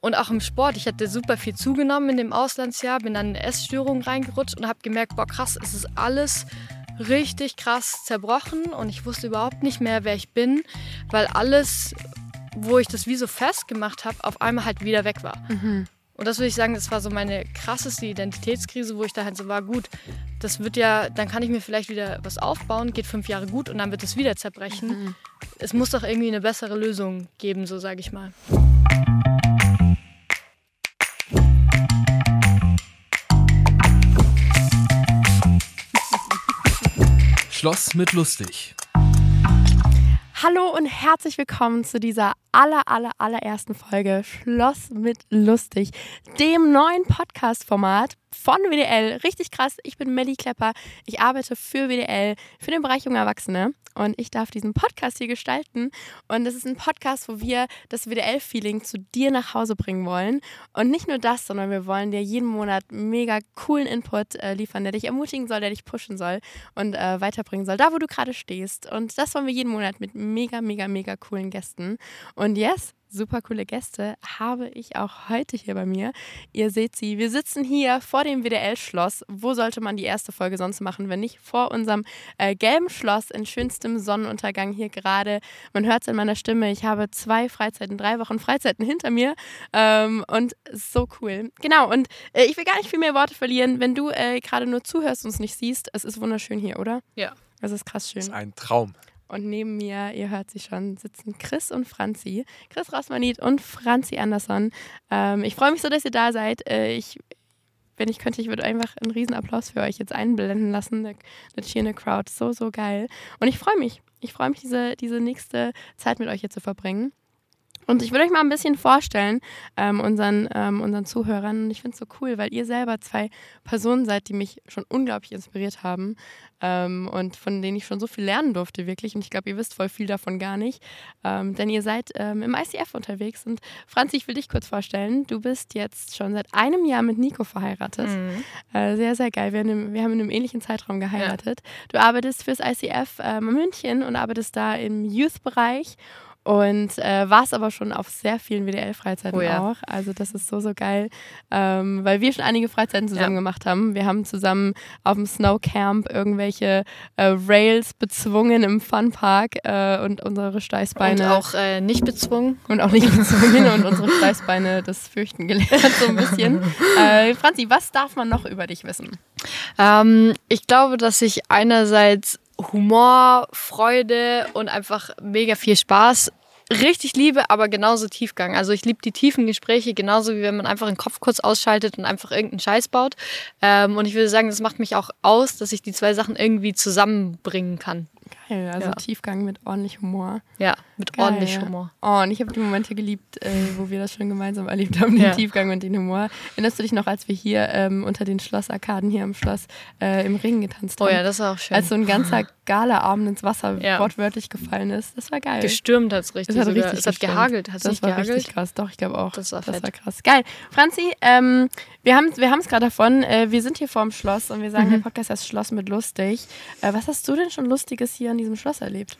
Und auch im Sport. Ich hatte super viel zugenommen in dem Auslandsjahr, bin dann in Essstörungen reingerutscht und habe gemerkt, boah krass, es ist alles richtig krass zerbrochen und ich wusste überhaupt nicht mehr, wer ich bin, weil alles, wo ich das wie so festgemacht habe, auf einmal halt wieder weg war. Mhm. Und das würde ich sagen, das war so meine krasseste Identitätskrise, wo ich da halt so war, gut, das wird ja, dann kann ich mir vielleicht wieder was aufbauen, geht fünf Jahre gut und dann wird es wieder zerbrechen. Mhm. Es muss doch irgendwie eine bessere Lösung geben, so sage ich mal. Schloss mit lustig. Hallo und herzlich willkommen zu dieser aller, aller, allerersten Folge Schloss mit Lustig, dem neuen Podcast-Format von WDL. Richtig krass, ich bin Melly Klepper, ich arbeite für WDL, für den Bereich Junge Erwachsene und ich darf diesen Podcast hier gestalten. Und es ist ein Podcast, wo wir das WDL-Feeling zu dir nach Hause bringen wollen. Und nicht nur das, sondern wir wollen dir jeden Monat mega coolen Input äh, liefern, der dich ermutigen soll, der dich pushen soll und äh, weiterbringen soll, da wo du gerade stehst. Und das wollen wir jeden Monat mit mega, mega, mega coolen Gästen. Und yes, super coole Gäste habe ich auch heute hier bei mir. Ihr seht sie, wir sitzen hier vor dem WDL-Schloss. Wo sollte man die erste Folge sonst machen, wenn nicht vor unserem äh, gelben Schloss in schönstem Sonnenuntergang hier gerade. Man hört es in meiner Stimme. Ich habe zwei Freizeiten, drei Wochen Freizeiten hinter mir ähm, und so cool. Genau, und äh, ich will gar nicht viel mehr Worte verlieren. Wenn du äh, gerade nur zuhörst und es nicht siehst, es ist wunderschön hier, oder? Ja. Es ist krass schön. Das ist ein Traum. Und neben mir, ihr hört sie schon, sitzen Chris und Franzi. Chris Rossmanit und Franzi Andersson. Ähm, ich freue mich so, dass ihr da seid. Äh, ich, wenn ich könnte, ich würde einfach einen Riesenapplaus für euch jetzt einblenden lassen. Eine, eine cheerende Crowd. So, so geil. Und ich freue mich. Ich freue mich, diese, diese nächste Zeit mit euch hier zu verbringen. Und ich würde euch mal ein bisschen vorstellen, ähm, unseren, ähm, unseren Zuhörern. Und ich finde es so cool, weil ihr selber zwei Personen seid, die mich schon unglaublich inspiriert haben ähm, und von denen ich schon so viel lernen durfte, wirklich. Und ich glaube, ihr wisst voll viel davon gar nicht. Ähm, denn ihr seid ähm, im ICF unterwegs. Und Franzi, ich will dich kurz vorstellen. Du bist jetzt schon seit einem Jahr mit Nico verheiratet. Mhm. Äh, sehr, sehr geil. Wir, haben in einem ähnlichen Zeitraum geheiratet. Du arbeitest fürs ICF in München und arbeitest da im Youth-Bereich und äh, warst aber schon auf sehr vielen WDL-Freizeiten Oh ja. auch. Also das ist so, so geil, ähm, weil wir schon einige Freizeiten zusammen Ja. gemacht haben. Wir haben zusammen auf dem Snowcamp irgendwelche äh, Rails bezwungen im Funpark äh, und unsere Und Steißbeine auch äh, nicht bezwungen. und auch nicht bezwungen und unsere Steißbeine das Fürchten gelernt so ein bisschen. Äh, Franzi, was darf man noch über dich wissen? Ähm, ich glaube, dass ich einerseits Humor, Freude und einfach mega viel Spaß richtig liebe, aber genauso Tiefgang. Also ich liebe die tiefen Gespräche, genauso wie wenn man einfach den Kopf kurz ausschaltet und einfach irgendeinen Scheiß baut. Ähm, und ich würde sagen, das macht mich auch aus, dass ich die zwei Sachen irgendwie zusammenbringen kann. Geil, also Ja. Tiefgang mit ordentlich Humor. Ja, mit Geil, ordentlich ja. Humor. Oh, und ich habe die Momente geliebt, äh, wo wir das schon gemeinsam erlebt haben, den Ja. Tiefgang und den Humor. Erinnerst du dich noch, als wir hier ähm, unter den Schlossarkaden hier am Schloss äh, im Ring getanzt Oh haben? ja, das war auch schön. als so ein ganzer Galaabend ins Wasser wortwörtlich gefallen ist. Das war geil. Gestürmt hat es richtig. Es hat sogar. richtig es hat gehagelt. Hat es das nicht war gehagelt? richtig krass. Doch, ich glaube auch. Das war das war krass. Geil. Franzi, ähm, wir haben wir es gerade davon. Äh, wir sind hier vorm Schloss und wir sagen, Mhm. der Podcast heißt Schloss mit lustig. Äh, was hast du denn schon Lustiges hier an diesem Schloss erlebt?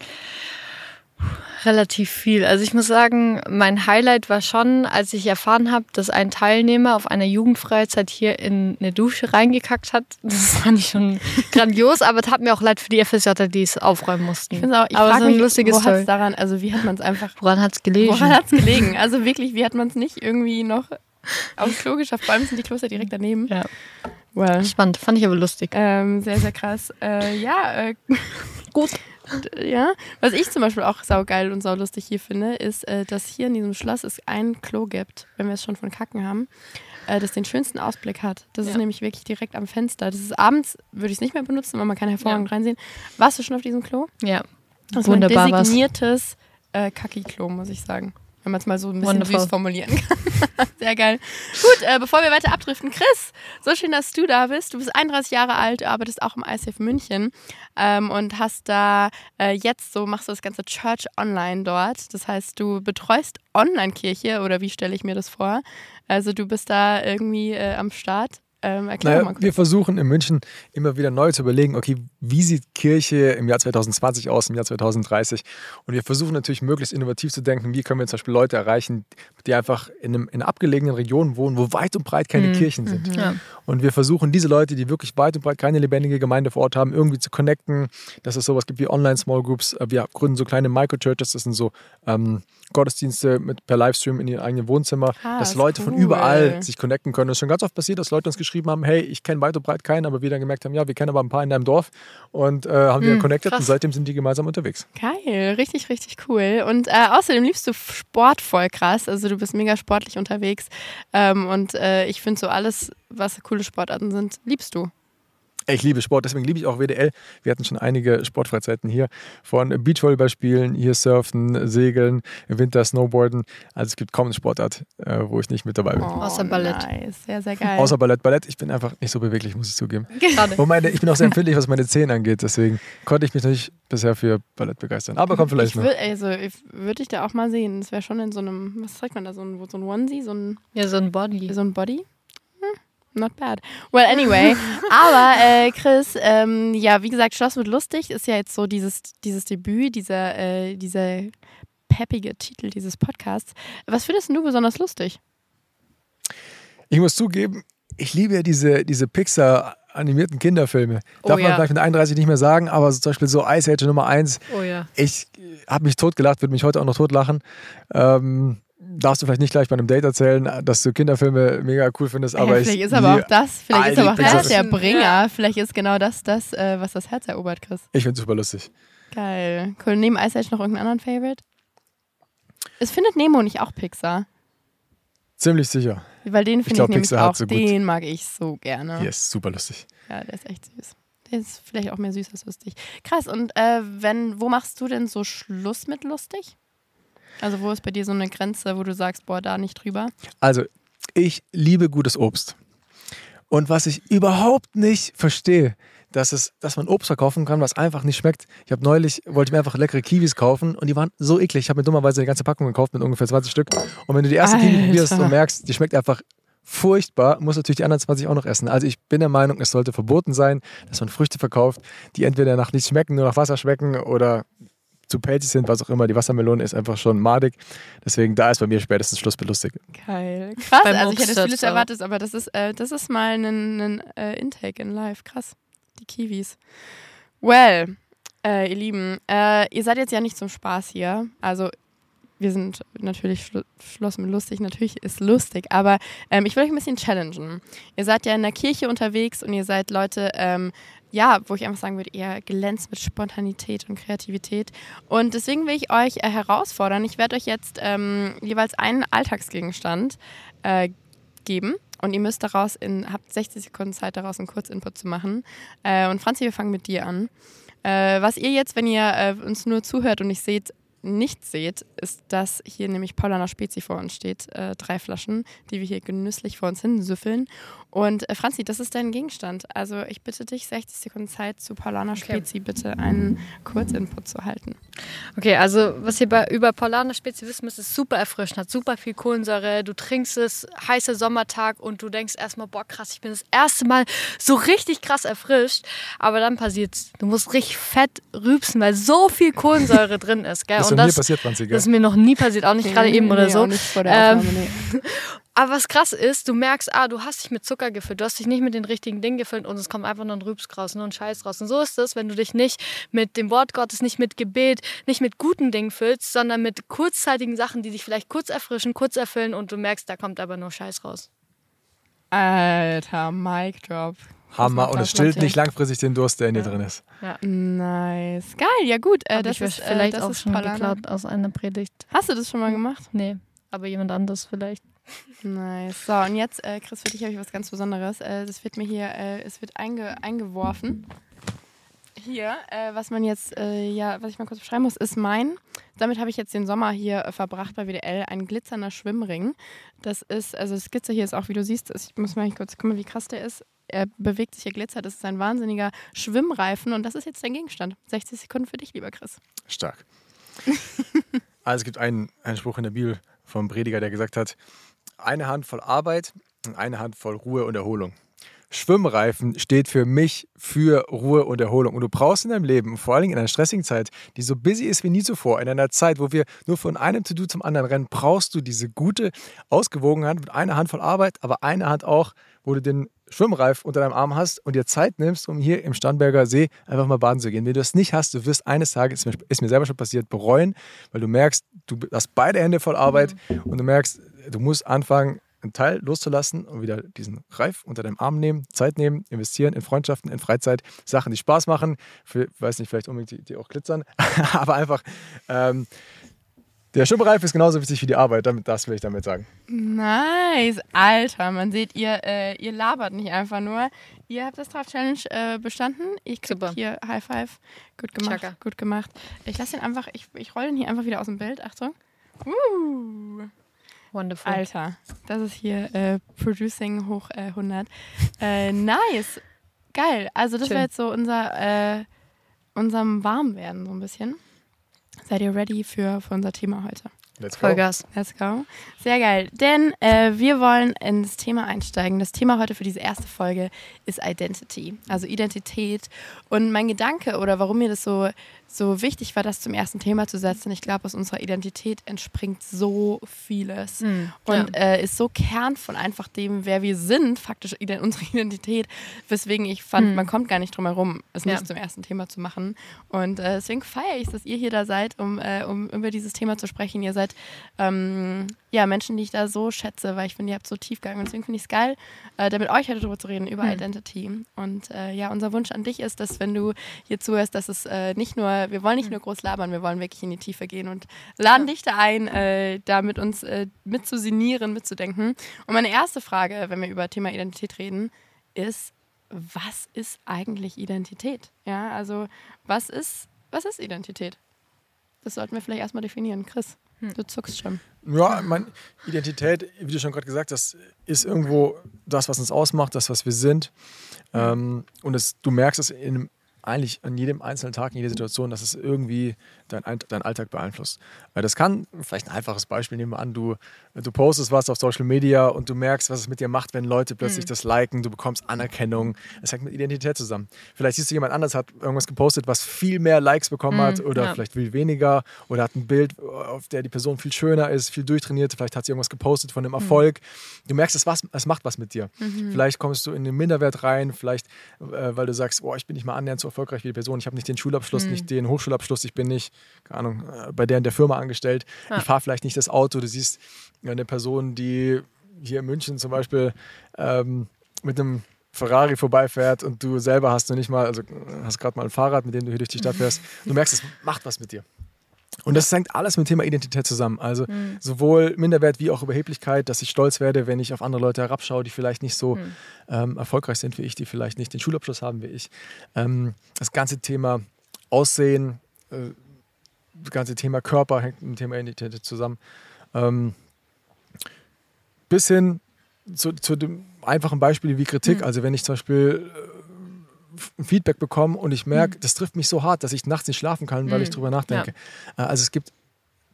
Relativ viel. Also ich muss sagen, mein Highlight war schon, als ich erfahren habe, dass ein Teilnehmer auf einer Jugendfreizeit hier in eine Dusche reingekackt hat. Das fand ich schon grandios, aber es hat mir auch leid für die FSJ, die es aufräumen mussten. Ich, auch, ich aber frage ist eine mich, lustige wo hat Story. es daran, also wie hat man es einfach Woran hat es gelegen? Woran hat es gelegen? Also wirklich, wie hat man es nicht irgendwie noch aufs Klo geschafft? Vor allem sind die Kloster direkt daneben. Ja. Well. Spannend, fand ich aber lustig. Ähm, sehr, sehr krass. Äh, ja, äh, gut. Ja, was ich zum Beispiel auch saugeil und saulustig hier finde, ist, äh, dass hier in diesem Schloss es ein Klo gibt, wenn wir es schon von Kacken haben, äh, das den schönsten Ausblick hat. Das ist Ja. nämlich wirklich direkt am Fenster. Das ist abends, würde ich es nicht mehr benutzen, weil man kann hervorragend Ja. reinsehen. Warst du schon auf diesem Klo? Ja. Das Wunderbar ist mein designiertes äh, Kacki-Klo, muss ich sagen. Wenn man es mal so ein bisschen Wonderful. süß formulieren kann. Sehr geil. Gut, äh, bevor wir weiter abdriften, Chris, so schön, dass du da bist. Du bist 31 Jahre alt, du arbeitest auch im ICF München ähm, und hast da äh, jetzt so, machst du das ganze Church online dort. Das heißt, du betreust Online-Kirche oder wie stelle ich mir das vor? Also du bist da irgendwie äh, am Start. Ähm, erklär Naja, doch mal kurz. wir versuchen in München immer wieder neu zu überlegen, okay, wie sieht Kirche im Jahr 2020 aus, im Jahr 2030? Und wir versuchen natürlich möglichst innovativ zu denken, wie können wir zum Beispiel Leute erreichen, die einfach in, einem, in einer abgelegenen Region wohnen, wo weit und breit keine Kirchen sind. Ja. Und wir versuchen diese Leute, die wirklich weit und breit keine lebendige Gemeinde vor Ort haben, irgendwie zu connecten, dass es sowas gibt wie Online-Small Groups. Äh, Wir gründen so kleine Microchurches, das sind so ähm, Gottesdienste mit, per Livestream in ihrem eigenen Wohnzimmer, Ah, dass Leute von cool. überall sich connecten können. Das ist schon ganz oft passiert, dass Leute uns geschrieben haben, hey, ich kenne weit und breit keinen, aber wir dann gemerkt haben, ja, wir kennen aber ein paar in deinem Dorf und äh, haben die dann connected krass. und seitdem sind die gemeinsam unterwegs. Geil, richtig, richtig cool. Und äh, außerdem liebst du Sport voll krass. Also du bist mega sportlich unterwegs. Ähm, und äh, ich finde so alles, was coole Sportarten sind, liebst du. Ich liebe Sport, deswegen liebe ich auch WDL. Wir hatten schon einige Sportfreizeiten hier. Von Beachvolleyball spielen, hier surfen, segeln, im Winter Snowboarden. Also es gibt kaum eine Sportart, äh, wo ich nicht mit dabei bin. Außer Ballett. Oh, Nice, sehr, sehr geil. Außer Ballett. Ballett, ich bin einfach nicht so beweglich, muss ich zugeben. Und meine, ich bin auch sehr empfindlich, was meine Zehen angeht. Deswegen konnte ich mich noch nicht bisher für Ballett begeistern. Aber kommt vielleicht ich noch. würd, also ich würde ich da auch mal sehen. Das wäre schon in so einem, was trägt man da, so ein, so ein Onesie, so ein, Ja, so ein Body. so ein Body? Not bad. Well, anyway. Aber äh, Chris, ähm, ja, wie gesagt, Schloss mit lustig ist ja jetzt so dieses, dieses Debüt, dieser, äh, dieser peppige Titel dieses Podcasts. Was findest du besonders lustig? Ich muss zugeben, ich liebe ja diese, diese Pixar-animierten Kinderfilme. Oh Darf man ja. vielleicht mit 31 nicht mehr sagen, aber so zum Beispiel so Ice Age Nummer 1. Oh ja. Ich habe mich totgelacht, würde mich heute auch noch totlachen. Ähm, darfst du vielleicht nicht gleich bei einem Date erzählen, dass du Kinderfilme mega cool findest, aber ja, ich vielleicht ist aber auch das, vielleicht ist aber auch das der Bringer. Ja. Vielleicht ist genau das das, äh, was das Herz erobert, Chris. Ich finde es super lustig. Geil. Cool. Neben Ice Age noch irgendeinen anderen Favorite? Es findet Nemo nicht auch Pixar. Ziemlich sicher. Weil den finde ich, glaub, nämlich auch, so gut- den mag ich so gerne. Hier ist super lustig. Ja, der ist echt süß. Der ist vielleicht auch mehr süß als lustig. Krass, und äh, wenn, wo machst du denn so Schluss mit lustig? Also wo ist bei dir so eine Grenze, wo du sagst, boah, da nicht drüber? Also, ich liebe gutes Obst. Und was ich überhaupt nicht verstehe, dass, es, dass man Obst verkaufen kann, was einfach nicht schmeckt. Ich habe neulich, wollte ich mir einfach leckere Kiwis kaufen und die waren so eklig. Ich habe mir dummerweise eine ganze Packung gekauft mit ungefähr 20 Stück. Und wenn du die erste Kiwi Alter. probierst und merkst, die schmeckt einfach furchtbar, musst du natürlich die anderen 20 auch noch essen. Also ich bin der Meinung, es sollte verboten sein, dass man Früchte verkauft, die entweder nach nichts schmecken, nur nach Wasser schmecken oder zu pelzig sind, was auch immer. Die Wassermelone ist einfach schon madig. Deswegen, da ist bei mir spätestens Schluss mit lustig. Geil. Krass, Beim also ich hätte vieles erwartet, aber das ist, äh, das ist mal ein, ein äh, Intake in live. Krass. Die Kiwis. Well, äh, ihr Lieben, äh, ihr seid jetzt ja nicht zum Spaß hier. Also wir sind natürlich Schlu Schloss mit lustig, natürlich ist lustig, aber ähm, ich will euch ein bisschen challengen. Ihr seid ja in der Kirche unterwegs und ihr seid Leute, ähm, ja, wo ich einfach sagen würde, ihr glänzt mit Spontanität und Kreativität. Und deswegen will ich euch äh, herausfordern. Ich werde euch jetzt ähm, jeweils einen Alltagsgegenstand äh, geben. Und ihr müsst daraus in, habt 60 Sekunden Zeit, daraus einen Kurzinput zu machen. Äh, und Franzi, wir fangen mit dir an. Äh, was ihr jetzt, wenn ihr äh, uns nur zuhört und nicht seht, nicht seht, ist, dass hier nämlich Paulaner Spezi vor uns steht. Äh, drei Flaschen, die wir hier genüsslich vor uns hin süffeln. Und äh, Franzi, das ist dein Gegenstand. Also ich bitte dich, 60 Sekunden Zeit zu Paulaner Spezi bitte einen Kurzinput zu halten. Okay, also was ihr bei, über Paulaner Spezi wissen müsst, ist super erfrischend, hat super viel Kohlensäure. Du trinkst es, heißer Sommertag und du denkst erstmal, boah krass, ich bin das erste Mal so richtig krass erfrischt. Aber dann passiert's. Du musst richtig fett rübsen, weil so viel Kohlensäure drin ist. Gell? Das ist und das, passiert, Franzi, das ist mir noch nie passiert, auch nicht gerade eben oder Nee, so. auch nicht vor der Ähm, Aufnahme, nee. Aber was krass ist, du merkst, ah, du hast dich mit Zucker gefüllt, du hast dich nicht mit den richtigen Dingen gefüllt und es kommt einfach nur ein Rübs raus, nur ein Scheiß raus. Und so ist es, wenn du dich nicht mit dem Wort Gottes, nicht mit Gebet, nicht mit guten Dingen füllst, sondern mit kurzzeitigen Sachen, die dich vielleicht kurz erfrischen, kurz erfüllen und du merkst, da kommt aber nur Scheiß raus. Alter, Mic Drop. Hammer. Und es stillt nicht langfristig den Durst, der in dir drin ist. Nice. Geil, ja gut. Äh, das ist, vielleicht äh, das auch ist schon Paulaner. geklaut aus einer Predigt. Hast du das schon mal gemacht? Nee, aber jemand anderes vielleicht. Nice. So, und jetzt, äh, Chris, für dich habe ich was ganz Besonderes. Äh, das wird mir hier, äh, es wird einge eingeworfen. Hier, äh, was man jetzt, äh, ja, was ich mal kurz beschreiben muss, ist mein. Damit habe ich jetzt den Sommer hier äh, verbracht bei WDL. Ein glitzernder Schwimmring. Das ist, also das Glitzer hier ist auch, wie du siehst, ist, ich muss mal kurz, guck mal, wie krass der ist. Er bewegt sich, er glitzert. Das ist ein wahnsinniger Schwimmreifen und das ist jetzt dein Gegenstand. 60 Sekunden für dich, lieber Chris. Stark. also es gibt einen, einen Spruch in der Bibel vom Prediger, der gesagt hat, eine Hand voll Arbeit und eine Hand voll Ruhe und Erholung. Schwimmreifen steht für mich für Ruhe und Erholung. Und du brauchst in deinem Leben, vor allen Dingen in einer stressigen Zeit, die so busy ist wie nie zuvor, in einer Zeit, wo wir nur von einem To-Do zum anderen rennen, brauchst du diese gute Ausgewogenheit mit einer Hand voll Arbeit, aber eine Hand auch, wo du den Schwimmreif unter deinem Arm hast und dir Zeit nimmst, um hier im Starnberger See einfach mal baden zu gehen. Wenn du das nicht hast, du wirst eines Tages, ist mir, ist mir selber schon passiert, bereuen, weil du merkst, du hast beide Hände voll Arbeit mhm. und du merkst, du musst anfangen, einen Teil loszulassen und wieder diesen Reif unter deinem Arm nehmen, Zeit nehmen, investieren in Freundschaften, in Freizeit, Sachen, die Spaß machen, für, weiß nicht, vielleicht unbedingt die, die auch glitzern, aber einfach ähm, der Schwimmreif ist genauso wichtig wie die Arbeit, damit, das will ich damit sagen. Nice, Alter, man sieht, ihr, äh, ihr labert nicht einfach nur. Ihr habt das Draft Challenge äh, bestanden. Ich krieg Super. hier High Five. Gut gemacht, Chaka. gut gemacht. Ich lasse den einfach, ich, ich rolle den hier einfach wieder aus dem Bild. Achtung. Uh. Wonderful. Alter, das ist hier äh, Producing hoch äh, 100. Äh, nice. Geil. Also das wäre jetzt so unser, äh, unserem Warmwerden so ein bisschen. Seid ihr ready für, für unser Thema heute? Let's go. Vollgas. Let's go. Sehr geil. Denn äh, wir wollen ins Thema einsteigen. Das Thema heute für diese erste Folge ist Identity, also Identität. Und mein Gedanke oder warum mir das so so wichtig war, das zum ersten Thema zu setzen. Ich glaube, aus unserer Identität entspringt so vieles mhm, und ja. äh, ist so Kern von einfach dem, wer wir sind, faktisch unsere Identität, weswegen ich fand, mhm. man kommt gar nicht drum herum, es ja. nicht zum ersten Thema zu machen. Und äh, deswegen feiere ich, dass ihr hier da seid, um, äh, um über dieses Thema zu sprechen. Ihr seid ähm, ja, Menschen, die ich da so schätze, weil ich finde, ihr habt so Tiefgang und deswegen finde ich es geil, äh, da mit euch heute drüber zu reden, über mhm. Identity. Und äh, ja, unser Wunsch an dich ist, dass wenn du hier zuhörst, dass es äh, nicht nur, wir wollen nicht hm. nur groß labern, wir wollen wirklich in die Tiefe gehen und laden dich da ein, äh, da mit uns äh, mitzusinieren, mitzudenken. Und meine erste Frage, wenn wir über Thema Identität reden, ist, was ist eigentlich Identität? Ja, also was ist, was ist Identität? Das sollten wir vielleicht erstmal definieren. Chris. Hm. Du zuckst schon. Ja, meine Identität, wie du schon gerade gesagt hast, ist irgendwo das, was uns ausmacht, das, was wir sind. Hm. Ähm, und es, du merkst es in eigentlich an jedem einzelnen Tag, in jeder Situation, dass es irgendwie dein, dein Alltag beeinflusst. Das kann, vielleicht ein einfaches Beispiel, nehmen wir an, du, du postest was auf Social Media und du merkst, was es mit dir macht, wenn Leute plötzlich mhm. das liken, du bekommst Anerkennung. Das hängt mit Identität zusammen. Vielleicht siehst du, jemand anders hat irgendwas gepostet, was viel mehr Likes bekommen mhm, hat oder ja. vielleicht viel weniger oder hat ein Bild, auf der die Person viel schöner ist, viel durchtrainiert, vielleicht hat sie irgendwas gepostet von dem mhm. Erfolg. Mhm. Du merkst, es, was, es macht was mit dir. Mhm. Vielleicht kommst du in den Minderwert rein, vielleicht, äh, weil du sagst, oh, ich bin nicht mal annähernd so erfolgreich wie die Person, ich habe nicht den Schulabschluss, mhm. nicht den Hochschulabschluss, ich bin nicht keine Ahnung, äh, bei der in der Firma angestellt. Ja. Ich fahre vielleicht nicht das Auto. Du siehst eine Person, die hier in München zum Beispiel ähm, mit einem Ferrari vorbeifährt und du selber hast du nicht mal, also hast gerade mal ein Fahrrad, mit dem du hier durch die Stadt fährst. Du merkst, es macht was mit dir. Und das hängt alles mit dem Thema Identität zusammen. Also mhm. sowohl Minderwert wie auch Überheblichkeit, dass ich stolz werde, wenn ich auf andere Leute herabschaue, die vielleicht nicht so mhm. ähm, erfolgreich sind wie ich, die vielleicht nicht den Schulabschluss haben wie ich. Ähm, das ganze Thema Aussehen, äh, das ganze Thema Körper hängt mit dem Thema Identität zusammen. Ähm, bis hin zu, zu, dem einfachen Beispiel wie Kritik. Mhm. Also wenn ich zum Beispiel äh, Feedback bekomme und ich merke, mhm. das trifft mich so hart, dass ich nachts nicht schlafen kann, weil mhm. ich drüber nachdenke. Ja. Äh, also es gibt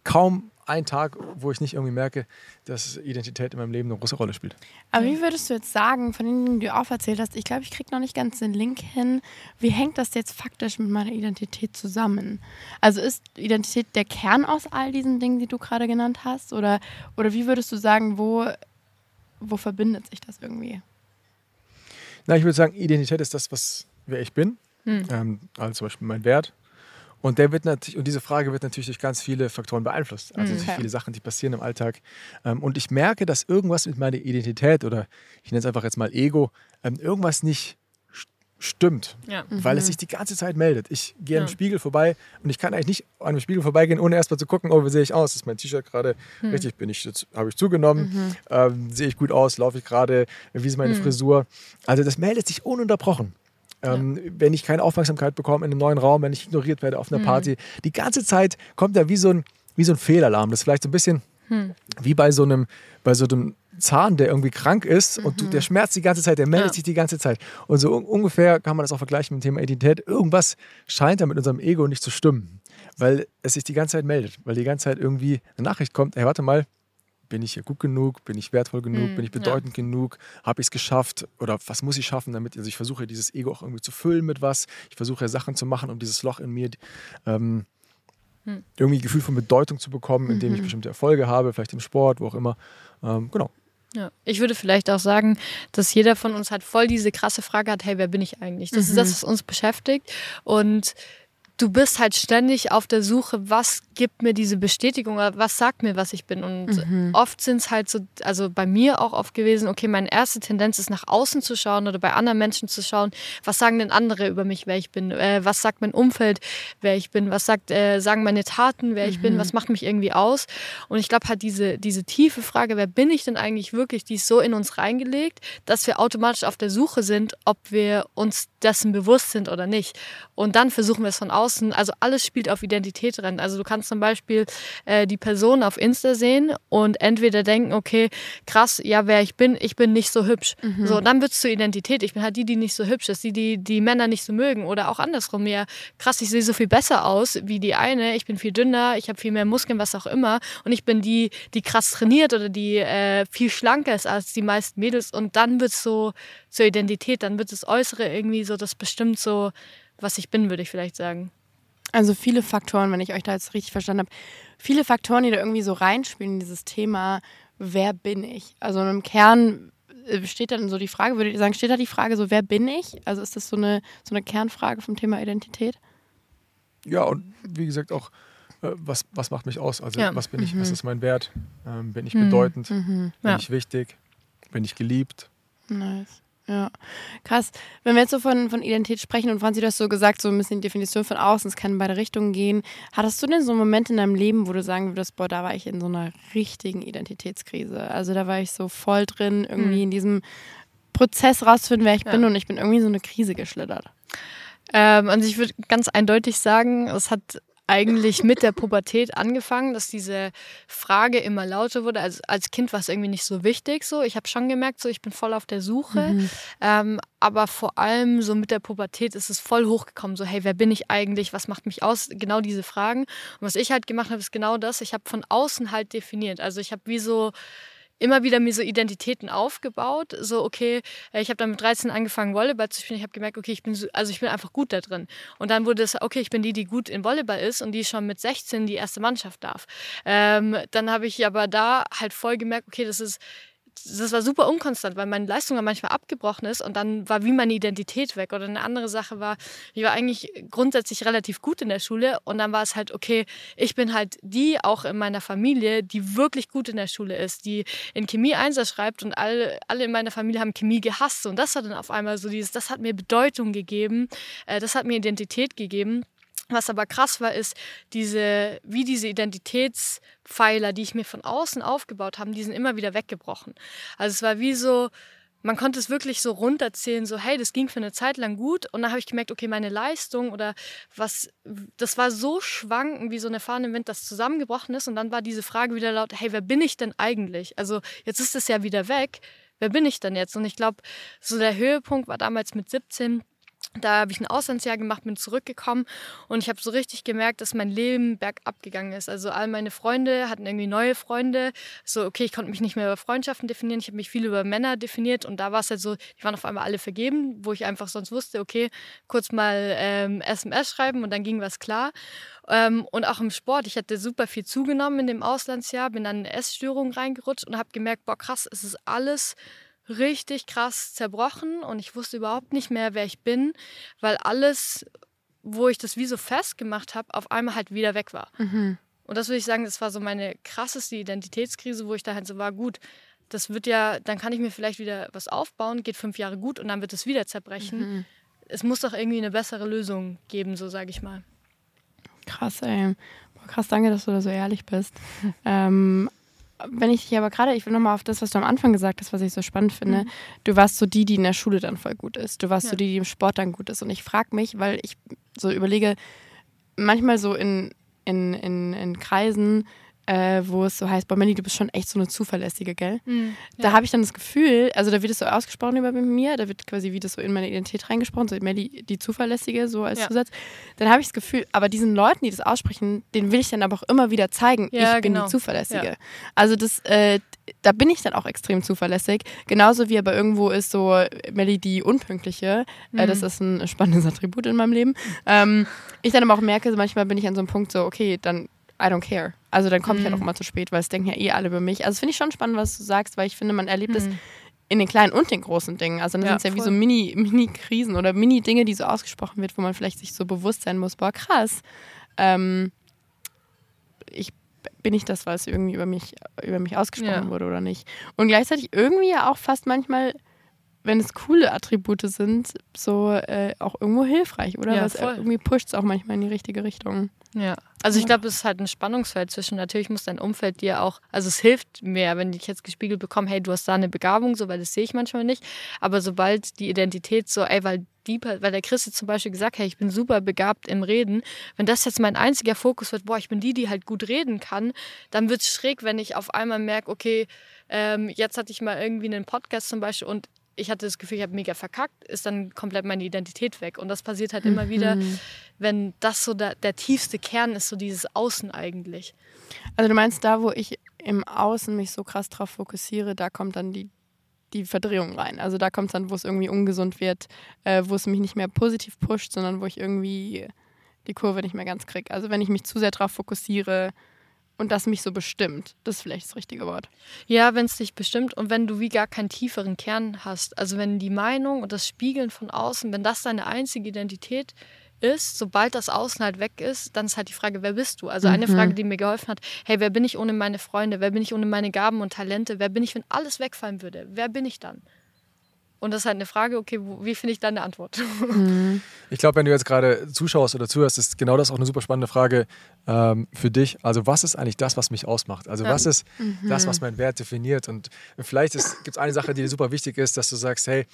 kaum ein Tag, wo ich nicht irgendwie merke, dass Identität in meinem Leben eine große Rolle spielt. Aber wie würdest du jetzt sagen, von denen die du auch erzählt hast, ich glaube, ich kriege noch nicht ganz den Link hin, wie hängt das jetzt faktisch mit meiner Identität zusammen? Also ist Identität der Kern aus all diesen Dingen, die du gerade genannt hast? Oder, oder wie würdest du sagen, wo, wo verbindet sich das irgendwie? Na, ich würde sagen, Identität ist das, was wer ich bin. Hm. Ähm, also zum Beispiel mein Wert, und der wird natürlich, und diese Frage wird natürlich durch ganz viele Faktoren beeinflusst. Also okay. Mhm. durch viele Sachen, die passieren im Alltag. Ähm, und ich merke, dass irgendwas mit meiner Identität oder ich nenne es einfach jetzt mal Ego, ähm, irgendwas nicht stimmt, ja. weil es mhm. sich die ganze Zeit meldet. Ich gehe ja. am Spiegel vorbei und ich kann eigentlich nicht an einem Spiegel vorbeigehen, ohne erstmal zu gucken, oh, wie sehe ich aus? Ist mein T-Shirt gerade hm. richtig? Bin ich jetzt, habe ich zugenommen? Mhm. Ähm, sehe ich gut aus? Laufe ich gerade? Wie ist meine mhm. Frisur? Also das meldet sich ununterbrochen. Ähm, ja. Wenn ich keine Aufmerksamkeit bekomme in einem neuen Raum, wenn ich ignoriert werde auf einer mhm. Party. Die ganze Zeit kommt da wie so ein, wie so ein Fehlalarm. Das ist vielleicht so ein bisschen hm. wie bei so einem, bei so einem Zahn, der irgendwie krank ist mhm. und du, der mhm. schmerzt die ganze Zeit, der meldet ja. sich die ganze Zeit. Und so un ungefähr kann man das auch vergleichen mit dem Thema Identität. Irgendwas scheint da mit unserem Ego nicht zu stimmen, weil es sich die ganze Zeit meldet, weil die ganze Zeit irgendwie eine Nachricht kommt, hey, warte mal, bin ich hier gut genug, bin ich wertvoll genug, Mhm, bin ich ja. bedeutend genug, habe ich es geschafft oder was muss ich schaffen, damit, also ich versuche dieses Ego auch irgendwie zu füllen mit was, ich versuche Sachen zu machen, um dieses Loch in mir ähm, Hm. irgendwie ein Gefühl von Bedeutung zu bekommen, indem ich Mhm. bestimmte Erfolge habe, vielleicht im Sport, wo auch immer. Ähm, genau. Ja. Ich würde vielleicht auch sagen, dass jeder von uns halt voll diese krasse Frage hat, hey, wer bin ich eigentlich? Das ist Mhm. das, was uns beschäftigt. Und du bist halt ständig auf der Suche, was gibt mir diese Bestätigung oder was sagt mir, was ich bin. Und Mhm. oft sind es halt so, also bei mir auch oft gewesen, okay, meine erste Tendenz ist nach außen zu schauen oder bei anderen Menschen zu schauen, was sagen denn andere über mich, wer ich bin, äh, was sagt mein Umfeld, wer ich bin, was sagt, äh, sagen meine Taten, wer ich bin, was macht mich irgendwie aus. Und ich glaube halt diese, diese tiefe Frage, wer bin ich denn eigentlich wirklich, die ist so in uns reingelegt, dass wir automatisch auf der Suche sind, ob wir uns dessen bewusst sind oder nicht. Und dann versuchen wir es von außen. Also alles spielt auf Identität rein. Also du kannst zum Beispiel äh, die Person auf Insta sehen und entweder denken, okay, krass, ja, wer ich bin, ich bin nicht so hübsch. So, dann wird es zur Identität. Ich bin halt die, die nicht so hübsch ist, die, die die Männer nicht so mögen. Oder auch andersrum, ja, krass, ich sehe so viel besser aus wie die eine. Ich bin viel dünner, ich habe viel mehr Muskeln, was auch immer. Und ich bin die, die krass trainiert oder die äh, viel schlanker ist als die meisten Mädels. Und dann wird es so zur Identität, dann wird das Äußere irgendwie so, das bestimmt so, was ich bin, würde ich vielleicht sagen. Also viele Faktoren, wenn ich euch da jetzt richtig verstanden habe, viele Faktoren, die da irgendwie so reinspielen in dieses Thema, wer bin ich? Also im Kern äh, steht dann so die Frage, würdet ihr sagen, steht da die Frage so, wer bin ich? Also ist das so eine, so eine Kernfrage vom Thema Identität? Ja, und wie gesagt auch, äh, was, was macht mich aus? Also Ja. was bin ich, was ist mein Wert? Ähm, bin ich Mhm. bedeutend? Bin Ja. ich wichtig? Bin ich geliebt? Nice. Ja, krass. Wenn wir jetzt so von, von Identität sprechen und Franzi, du hast so gesagt, so ein bisschen die Definition von außen, es kann in beide Richtungen gehen. Hattest du denn so einen Moment in deinem Leben, wo du sagen würdest, boah, da war ich in so einer richtigen Identitätskrise? Also da war ich so voll drin, irgendwie Mhm. in diesem Prozess rauszufinden, wer ich Ja. bin und ich bin irgendwie in so eine Krise geschlittert. Ähm, also ich würde ganz eindeutig sagen, es hat eigentlich mit der Pubertät angefangen, dass diese Frage immer lauter wurde. Also als Kind war es irgendwie nicht so wichtig. So, ich habe schon gemerkt, so ich bin voll auf der Suche. Ähm, aber vor allem so mit der Pubertät ist es voll hochgekommen. So hey, wer bin ich eigentlich? Was macht mich aus? Genau diese Fragen. Und was ich halt gemacht habe, ist genau das. Ich habe von außen halt definiert. Also ich habe wie so immer wieder mir so Identitäten aufgebaut. So, okay, äh, ich habe dann mit 13 angefangen, Volleyball zu spielen. Ich habe gemerkt, okay, ich bin so, also ich bin einfach gut da drin. Und dann wurde es, okay, ich bin die, die gut in Volleyball ist und die schon mit 16 die erste Mannschaft darf. Ähm, dann habe ich aber da halt voll gemerkt, okay, das ist das war super unkonstant, weil meine Leistung manchmal abgebrochen ist und dann war wie meine Identität weg. Oder eine andere Sache war, ich war eigentlich grundsätzlich relativ gut in der Schule und dann war es halt, okay, ich bin halt die auch in meiner Familie, die wirklich gut in der Schule ist, die in Chemie Einser schreibt und alle, alle in meiner Familie haben Chemie gehasst. Und das hat dann auf einmal so dieses, das hat mir Bedeutung gegeben, äh, das hat mir Identität gegeben. Was aber krass war, ist, diese, wie diese Identitätspfeiler, die ich mir von außen aufgebaut habe, die sind immer wieder weggebrochen. Also es war wie so, man konnte es wirklich so runterzählen, so hey, das ging für eine Zeit lang gut und dann habe ich gemerkt, okay, meine Leistung oder was, das war so schwanken wie so eine Fahne im Wind, das zusammengebrochen ist und dann war diese Frage wieder laut, hey, wer bin ich denn eigentlich? Also jetzt ist es ja wieder weg, wer bin ich denn jetzt? Und ich glaube, so der Höhepunkt war damals mit 17, da habe ich ein Auslandsjahr gemacht, bin zurückgekommen und ich habe so richtig gemerkt, dass mein Leben bergab gegangen ist. Also all meine Freunde hatten irgendwie neue Freunde. So, okay, ich konnte mich nicht mehr über Freundschaften definieren, ich habe mich viel über Männer definiert und da war es halt so, die waren auf einmal alle vergeben, wo ich einfach sonst wusste, okay, kurz mal ähm, SMS schreiben und dann ging was klar. Ähm, und auch im Sport, ich hatte super viel zugenommen in dem Auslandsjahr, bin dann in eine Essstörung reingerutscht und habe gemerkt, boah krass, es ist alles richtig krass zerbrochen und ich wusste überhaupt nicht mehr, wer ich bin, weil alles, wo ich das wie so festgemacht habe, auf einmal halt wieder weg war. Mhm. Und das würde ich sagen, das war so meine krasseste Identitätskrise, wo ich da halt so war, gut, das wird ja, dann kann ich mir vielleicht wieder was aufbauen, geht fünf Jahre gut und dann wird es wieder zerbrechen. Mhm. Es muss doch irgendwie eine bessere Lösung geben, so sage ich mal. Krass, ey. Boah, krass, danke, dass du da so ehrlich bist. ähm, wenn ich dich aber gerade, ich will nochmal auf das, was du am Anfang gesagt hast, was ich so spannend finde. Mhm. Du warst so die, die in der Schule dann voll gut ist. Du warst Ja. so die, die im Sport dann gut ist. Und ich frage mich, weil ich so überlege, manchmal so in, in, in, in Kreisen äh, wo es so heißt, boah, Melly, du bist schon echt so eine zuverlässige, gell? Mhm. Da habe ich dann das Gefühl, also da wird es so ausgesprochen über mir, da wird quasi wie das so in meine Identität reingesprochen, so Melly, die Zuverlässige, so als Ja. Zusatz. Dann habe ich das Gefühl, aber diesen Leuten, die das aussprechen, denen will ich dann aber auch immer wieder zeigen, Ja, ich bin genau. die Zuverlässige. Ja. Also das, äh, da bin ich dann auch extrem zuverlässig. Genauso wie aber irgendwo ist so Melly die Unpünktliche. Äh, das ist ein spannendes Attribut in meinem Leben. Ähm, ich dann aber auch merke, manchmal bin ich an so einem Punkt so, okay, dann I don't care. Also dann komme ich halt auch immer zu spät, weil es denken ja eh alle über mich. Also finde ich schon spannend, was du sagst, weil ich finde, man erlebt es in den kleinen und den großen Dingen. Also dann Ja, sind es ja wie voll. so Mini- Mini-Krisen oder Mini-Dinge, die so ausgesprochen wird, wo man vielleicht sich so bewusst sein muss, boah, krass. Ähm, ich bin ich das, weil es irgendwie über mich, über mich ausgesprochen Ja. wurde oder nicht. Und gleichzeitig irgendwie ja auch fast manchmal, wenn es coole Attribute sind, so äh, auch irgendwo hilfreich, oder? Ja, Weil es voll. irgendwie pusht es auch manchmal in die richtige Richtung. Ja, also ich glaube, es ist halt ein Spannungsfeld zwischen, natürlich muss dein Umfeld dir auch, also es hilft mehr, wenn ich jetzt gespiegelt bekomme, hey, du hast da eine Begabung, so, weil das sehe ich manchmal nicht. Aber sobald die Identität so, ey, weil die, weil der Chris jetzt zum Beispiel gesagt, hey, ich bin super begabt im Reden, wenn das jetzt mein einziger Fokus wird, boah, ich bin die, die halt gut reden kann, dann wird es schräg, wenn ich auf einmal merke, okay, ähm, jetzt hatte ich mal irgendwie einen Podcast zum Beispiel und ich hatte das Gefühl, ich habe mega verkackt, ist dann komplett meine Identität weg. Und das passiert halt immer wieder, wenn das so der, der tiefste Kern ist, so dieses Außen eigentlich. Also du meinst, da, wo ich im Außen mich so krass drauf fokussiere, da kommt dann die, die Verdrehung rein. Also da kommt es dann, wo es irgendwie ungesund wird, äh, wo es mich nicht mehr positiv pusht, sondern wo ich irgendwie die Kurve nicht mehr ganz kriege. Also wenn ich mich zu sehr drauf fokussiere und das mich so bestimmt, das ist vielleicht das richtige Wort. Ja, wenn es dich bestimmt und wenn du wie gar keinen tieferen Kern hast. Also wenn die Meinung und das Spiegeln von außen, wenn das deine einzige Identität ist, sobald das Außen halt weg ist, dann ist halt die Frage, wer bist du? Also eine Frage, die mir geholfen hat, hey, wer bin ich ohne meine Freunde? Wer bin ich ohne meine Gaben und Talente? Wer bin ich, wenn alles wegfallen würde? Wer bin ich dann? Und das ist halt eine Frage, okay, wo, wie finde ich dann eine Antwort? Ich glaube, wenn du jetzt gerade zuschaust oder zuhörst, ist genau das auch eine super spannende Frage ähm, für dich. Also, was ist eigentlich das, was mich ausmacht? Also, was ist das, was meinen Wert definiert? Und vielleicht gibt es eine Sache, die dir super wichtig ist, dass du sagst, hey,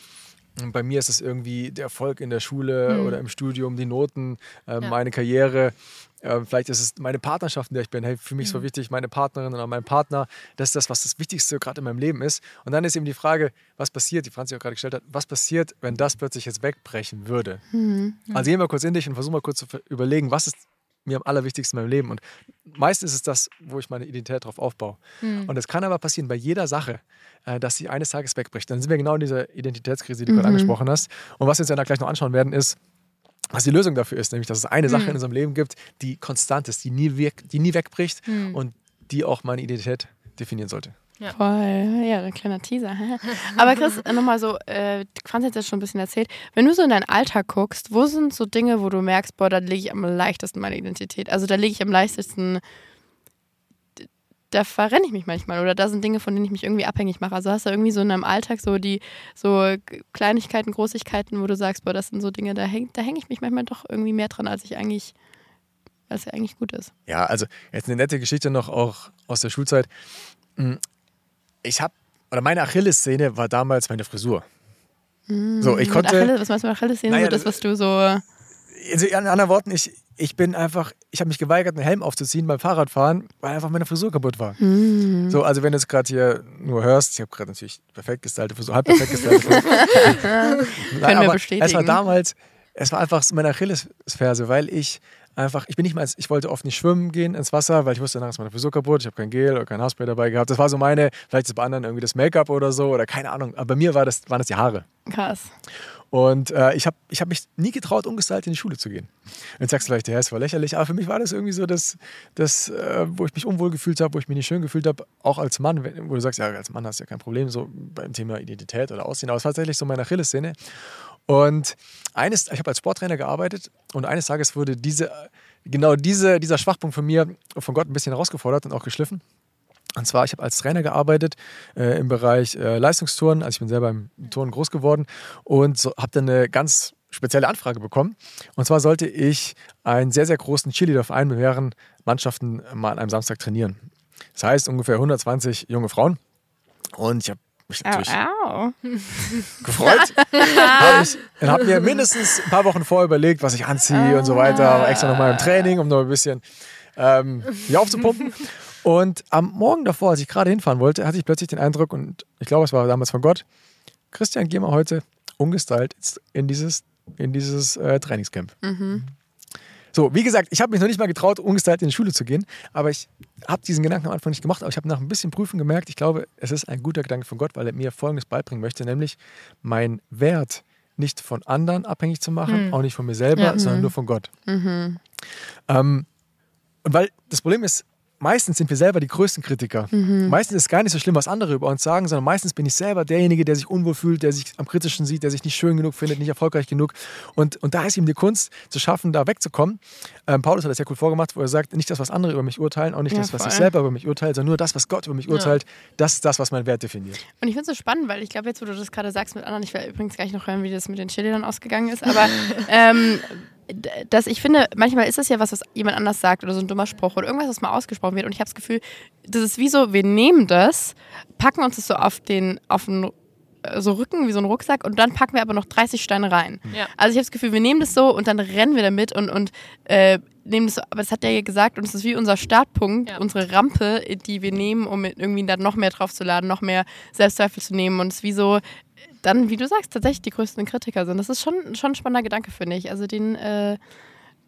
bei mir ist es irgendwie der Erfolg in der Schule oder im Studium, die Noten, äh, meine Karriere. Äh, vielleicht ist es meine Partnerschaft, in der ich bin. Hey, für mich ist so wichtig, meine Partnerin oder mein Partner. Das ist das, was das Wichtigste gerade in meinem Leben ist. Und dann ist eben die Frage, was passiert, die Franzi auch gerade gestellt hat, was passiert, wenn das plötzlich jetzt wegbrechen würde? Also geh mal kurz in dich und versuch mal kurz zu überlegen, was ist mir am allerwichtigsten in meinem Leben. Und meistens ist es das, wo ich meine Identität drauf aufbaue. Und es kann aber passieren bei jeder Sache, äh, dass sie eines Tages wegbricht. Dann sind wir genau in dieser Identitätskrise, die du gerade angesprochen hast. Und was wir uns ja dann gleich noch anschauen werden, ist, was die Lösung dafür ist, nämlich dass es eine Sache in unserem Leben gibt, die konstant ist, die nie, wirk die nie wegbricht und die auch meine Identität definieren sollte. Voll, ja, ein kleiner Teaser. Aber Chris, nochmal so, äh, Franz hat jetzt schon ein bisschen erzählt, wenn du so in deinen Alltag guckst, wo sind so Dinge, wo du merkst, boah, da lege ich am leichtesten meine Identität? Also da lege ich am leichtesten, da verrenne ich mich manchmal oder da sind Dinge, von denen ich mich irgendwie abhängig mache. Also hast du irgendwie so in deinem Alltag so die so Kleinigkeiten, Großigkeiten, wo du sagst, boah, das sind so Dinge, da hänge da häng ich mich manchmal doch irgendwie mehr dran, als ich eigentlich, als ja eigentlich gut ist. Ja, also jetzt eine nette Geschichte noch auch aus der Schulzeit. Hm, Ich habe, oder meine Achillessehne war damals meine Frisur. So, ich konnte. Achilles, was meinst du mit Achillessehne? Naja, so das, das- was du so... Also in anderen Worten, ich, ich bin einfach, ich habe mich geweigert, einen Helm aufzuziehen beim Fahrradfahren, weil einfach meine Frisur kaputt war. So, also wenn du es gerade hier nur hörst, ich habe gerade natürlich perfekt gestylte Frisur, halb perfekt gestylte Frisur. Nein, wir bestätigen. Es war damals, es war einfach meine Achillesferse, weil ich einfach, ich bin nicht mal, ich wollte oft nicht schwimmen gehen ins Wasser, weil ich wusste, danach ist meine Frisur kaputt, ich habe kein Gel oder kein Haarspray dabei gehabt. Das war so meine, vielleicht ist bei anderen irgendwie das Make-up oder so oder keine Ahnung, aber bei mir war das, waren das die Haare. Krass. Und äh, ich habe ich hab mich nie getraut, ungestylt in die Schule zu gehen. Jetzt sagst du vielleicht, ja, es war lächerlich, aber für mich war das irgendwie so, das, das äh, wo ich mich unwohl gefühlt habe, wo ich mich nicht schön gefühlt habe, auch als Mann, wo du sagst, ja, als Mann hast du ja kein Problem so beim Thema Identität oder Aussehen, aber es war tatsächlich so meine Achillessehne. Und eines, ich habe als Sporttrainer gearbeitet und eines Tages wurde diese, genau diese, dieser Schwachpunkt von mir von Gott ein bisschen herausgefordert und auch geschliffen. Und zwar, ich habe als Trainer gearbeitet äh, im Bereich äh, Leistungsturnen. Also ich bin selber im Turnen groß geworden und so, habe dann eine ganz spezielle Anfrage bekommen. Und zwar sollte ich einen sehr, sehr großen Cheerleader-Verein mit mehreren Mannschaften mal an einem Samstag trainieren. Das heißt ungefähr 120 junge Frauen. Und ich habe mich Au, natürlich au. gefreut. hab ich, und habe mir mindestens ein paar Wochen vorher überlegt, was ich anziehe und so weiter. Aber extra nochmal im Training, um noch ein bisschen ähm, mich aufzupumpen. Und am Morgen davor, als ich gerade hinfahren wollte, hatte ich plötzlich den Eindruck, und ich glaube, es war damals von Gott, Christian, geh mal heute ungestylt in dieses, in dieses äh, Trainingscamp. So, wie gesagt, ich habe mich noch nicht mal getraut, ungestylt in die Schule zu gehen, aber ich habe diesen Gedanken am Anfang nicht gemacht, aber ich habe nach ein bisschen Prüfen gemerkt, ich glaube, es ist ein guter Gedanke von Gott, weil er mir Folgendes beibringen möchte, nämlich meinen Wert nicht von anderen abhängig zu machen, auch nicht von mir selber, Ja. sondern nur von Gott. Ähm, und weil das Problem ist, meistens sind wir selber die größten Kritiker. Meistens ist es gar nicht so schlimm, was andere über uns sagen, sondern meistens bin ich selber derjenige, der sich unwohl fühlt, der sich am kritischen sieht, der sich nicht schön genug findet, nicht erfolgreich genug. Und, und da ist ihm die Kunst, zu schaffen, da wegzukommen. Ähm, Paulus hat das ja cool vorgemacht, wo er sagt, nicht das, was andere über mich urteilen, auch nicht Ja, das, was ich voll. selber über mich urteile, sondern nur das, was Gott über mich urteilt. Das ist das, was meinen Wert definiert. Und ich finde es so spannend, weil ich glaube, jetzt, wo du das gerade sagst mit anderen, ich will übrigens gleich noch hören, wie das mit den Cheerleadern ausgegangen ist, aber ähm, dass ich finde, manchmal ist das ja was, was jemand anders sagt oder so ein dummer Spruch oder irgendwas, was mal ausgesprochen wird. Und ich habe das Gefühl, das ist wie so, wir nehmen das, packen uns das so auf den, auf den äh, so Rücken, wie so ein Rucksack, und dann packen wir aber noch 30 Steine rein. Ja. Also ich habe das Gefühl, wir nehmen das so und dann rennen wir damit und, und äh, nehmen das so, aber das hat der ja gesagt und es ist wie unser Startpunkt, Ja. unsere Rampe, die wir nehmen, um irgendwie dann noch mehr draufzuladen, noch mehr Selbstzweifel zu nehmen und es ist wie so, dann, wie du sagst, tatsächlich die größten Kritiker sind. Das ist schon, schon ein spannender Gedanke, finde ich. Also den, äh,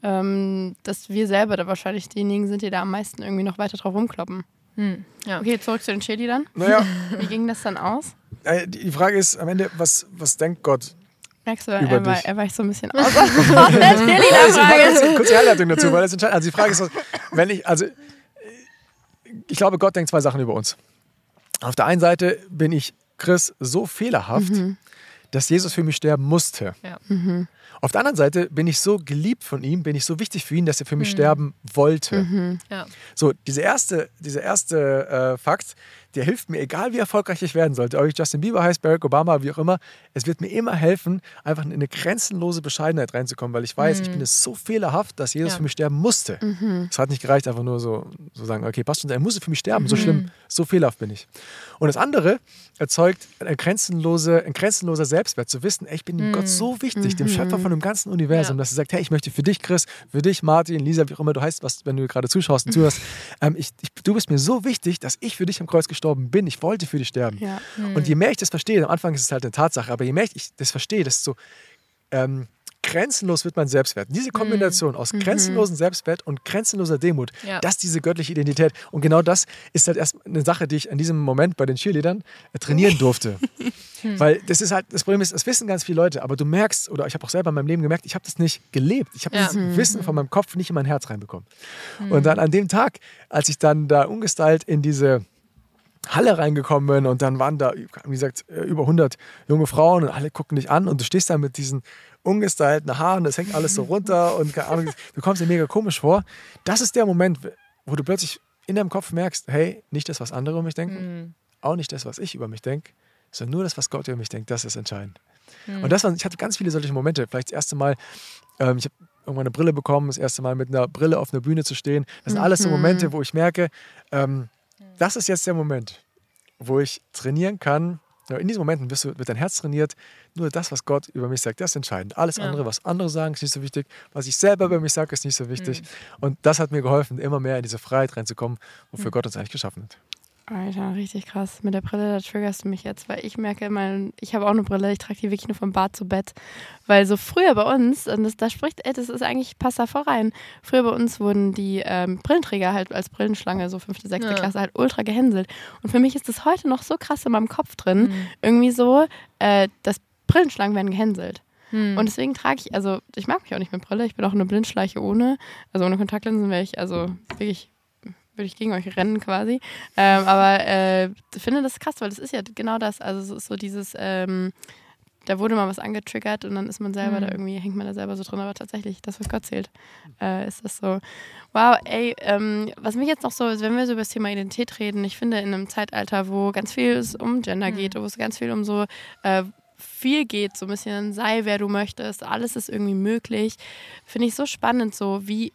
ähm, dass wir selber da wahrscheinlich diejenigen sind, die da am meisten irgendwie noch weiter drauf rumkloppen. Hm. Ja. Okay, zurück zu den Cheerleadern. Naja, Wie ging das dann aus? äh, die Frage ist am Ende, was, was denkt Gott? Merkst du, Über er war, dich. er war ich so ein bisschen aus, aus der Also, Cheerleader-Frage. kurz, kurz die Einleitung dazu, weil das entscheidend Also die Frage ist, wenn ich, also ich glaube, Gott denkt zwei Sachen über uns. Auf der einen Seite bin ich Chris so fehlerhaft, dass Jesus für mich sterben musste. Ja. Auf der anderen Seite bin ich so geliebt von ihm, bin ich so wichtig für ihn, dass er für mich sterben wollte. Ja. So, dieser erste, dieser erste äh, Fakt, der hilft mir, egal wie erfolgreich ich werden sollte, ob ich Justin Bieber heißt, Barack Obama, wie auch immer, es wird mir immer helfen, einfach in eine grenzenlose Bescheidenheit reinzukommen, weil ich weiß, ich bin es so fehlerhaft, dass Jesus Ja. für mich sterben musste. Es hat nicht gereicht, einfach nur so, so sagen, okay, passt schon, er musste für mich sterben, so schlimm, so fehlerhaft bin ich. Und das andere erzeugt ein, grenzenlose, ein grenzenloser Selbstwert, zu wissen, ey, ich bin dem Gott so wichtig, dem Schöpfer von dem ganzen Universum, Ja. dass er sagt, hey, ich möchte für dich, Chris, für dich, Martin, Lisa, wie auch immer du heißt, was, wenn du gerade zuschaust und zuhörst, ähm, ich, ich, du bist mir so wichtig, dass ich für dich am Kreuz gestorben bin. Ich wollte für dich sterben. Ja. Und je mehr ich das verstehe, am Anfang ist es halt eine Tatsache, aber je mehr ich das verstehe, desto ähm, grenzenlos wird mein Selbstwert. Diese Kombination aus grenzenlosen Selbstwert und grenzenloser Demut, Ja. das ist diese göttliche Identität. Und genau das ist halt erst eine Sache, die ich in diesem Moment bei den Cheerleadern äh, trainieren durfte. Weil das ist halt, das Problem ist, das wissen ganz viele Leute, aber du merkst, oder ich habe auch selber in meinem Leben gemerkt, ich habe das nicht gelebt. Ich habe Ja. dieses Wissen von meinem Kopf nicht in mein Herz reinbekommen. Und dann an dem Tag, als ich dann da ungestylt in diese Halle reingekommen bin und dann waren da, wie gesagt, äh, über 100 junge Frauen und alle gucken dich an und du stehst da mit diesen ungestylten Haaren, das hängt alles so runter und keine Ahnung, du kommst dir mega komisch vor. Das ist der Moment, wo du plötzlich in deinem Kopf merkst, hey, nicht das, was andere über mich denken, auch nicht das, was ich über mich denke, sondern nur das, was Gott über mich denkt, das ist entscheidend. Und das war, ich hatte ganz viele solche Momente. Vielleicht das erste Mal, ähm, ich habe irgendwann eine Brille bekommen, das erste Mal mit einer Brille auf einer Bühne zu stehen. Das sind alles so Momente, wo ich merke, ähm, das ist jetzt der Moment, wo ich trainieren kann. In diesen Momenten du, wird dein Herz trainiert. Nur das, was Gott über mich sagt, das ist entscheidend. Alles Ja. andere, was andere sagen, ist nicht so wichtig. Was ich selber über mich sage, ist nicht so wichtig. Und das hat mir geholfen, immer mehr in diese Freiheit reinzukommen, wofür Gott uns eigentlich geschaffen hat. Alter, richtig krass. Mit der Brille, da triggerst du mich jetzt, weil ich merke, mein, ich habe auch eine Brille, ich trage die wirklich nur vom Bad zu Bett. Weil so früher bei uns, und das, da spricht, ey, das ist eigentlich, passt da rein. Früher bei uns wurden die ähm, Brillenträger halt als Brillenschlange, so fünfte, sechste Ja. Klasse, halt ultra gehänselt. Und für mich ist das heute noch so krass in meinem Kopf drin, irgendwie so, äh, dass Brillenschlangen werden gehänselt. Und deswegen trage ich, also ich mag mich auch nicht mit Brille, ich bin auch eine Blindschleiche ohne. Also ohne Kontaktlinsen wäre ich, also wirklich, würde ich gegen euch rennen quasi. Ähm, aber äh, finde das krass, weil das ist ja genau das. Also es ist so dieses, ähm, da wurde mal was angetriggert und dann ist man selber da irgendwie, hängt man da selber so drin, aber tatsächlich, das, was Gott zählt, äh, ist das so. Wow, ey, ähm, was mich jetzt noch so, wenn wir so über das Thema Identität reden, ich finde in einem Zeitalter, wo ganz viel um Gender geht, wo es ganz viel um so äh, viel geht, so ein bisschen sei, wer du möchtest, alles ist irgendwie möglich, finde ich so spannend, so wie,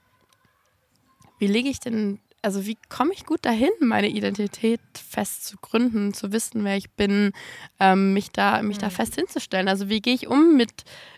wie lege ich denn, also wie komme ich gut dahin, meine Identität fest zu gründen, zu wissen, wer ich bin, ähm, mich da, mich da fest hinzustellen. Also wie gehe ich um mit,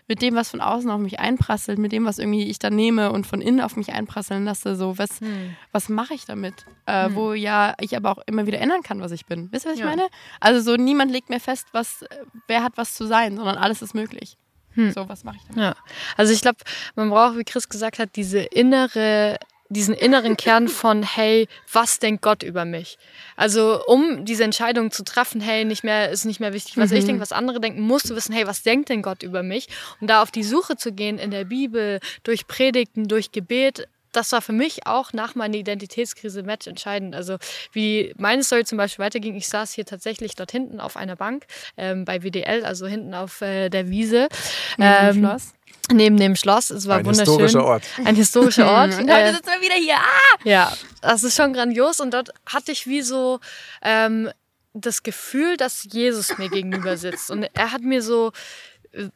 mit dem, was von außen auf mich einprasselt, mit dem, was irgendwie ich da nehme und von innen auf mich einprasseln lasse. So, was, Hm. was mache ich damit? Äh, Hm. Wo ja ich aber auch immer wieder ändern kann, was ich bin. Wisst ihr, was ich Ja. meine? Also so niemand legt mir fest, was, wer hat was zu sein, sondern alles ist möglich. Hm. So, was mache ich damit? Ja, also ich glaube, man braucht, wie Chris gesagt hat, diese innere, diesen inneren Kern von, hey, was denkt Gott über mich? Also um diese Entscheidung zu treffen, hey, nicht mehr ist nicht mehr wichtig, was ich Mhm. denke, was andere denken, musst du wissen, hey, was denkt denn Gott über mich? Und da auf die Suche zu gehen in der Bibel, durch Predigten, durch Gebet, das war für mich auch nach meiner Identitätskrise Match entscheidend. Also wie meine Story zum Beispiel weiterging, ich saß hier tatsächlich dort hinten auf einer Bank ähm, bei WDL, also hinten auf äh, der Wiese. Neben dem Ähm, Schloss. Neben dem Schloss. Es war Ein wunderschön. historischer Ort. Ein historischer Ort. Und heute Äh, sitzen wir wieder hier. Ah! ja, das ist schon grandios. Und dort hatte ich wie so ähm, das Gefühl, dass Jesus mir gegenüber sitzt. Und er hat mir so,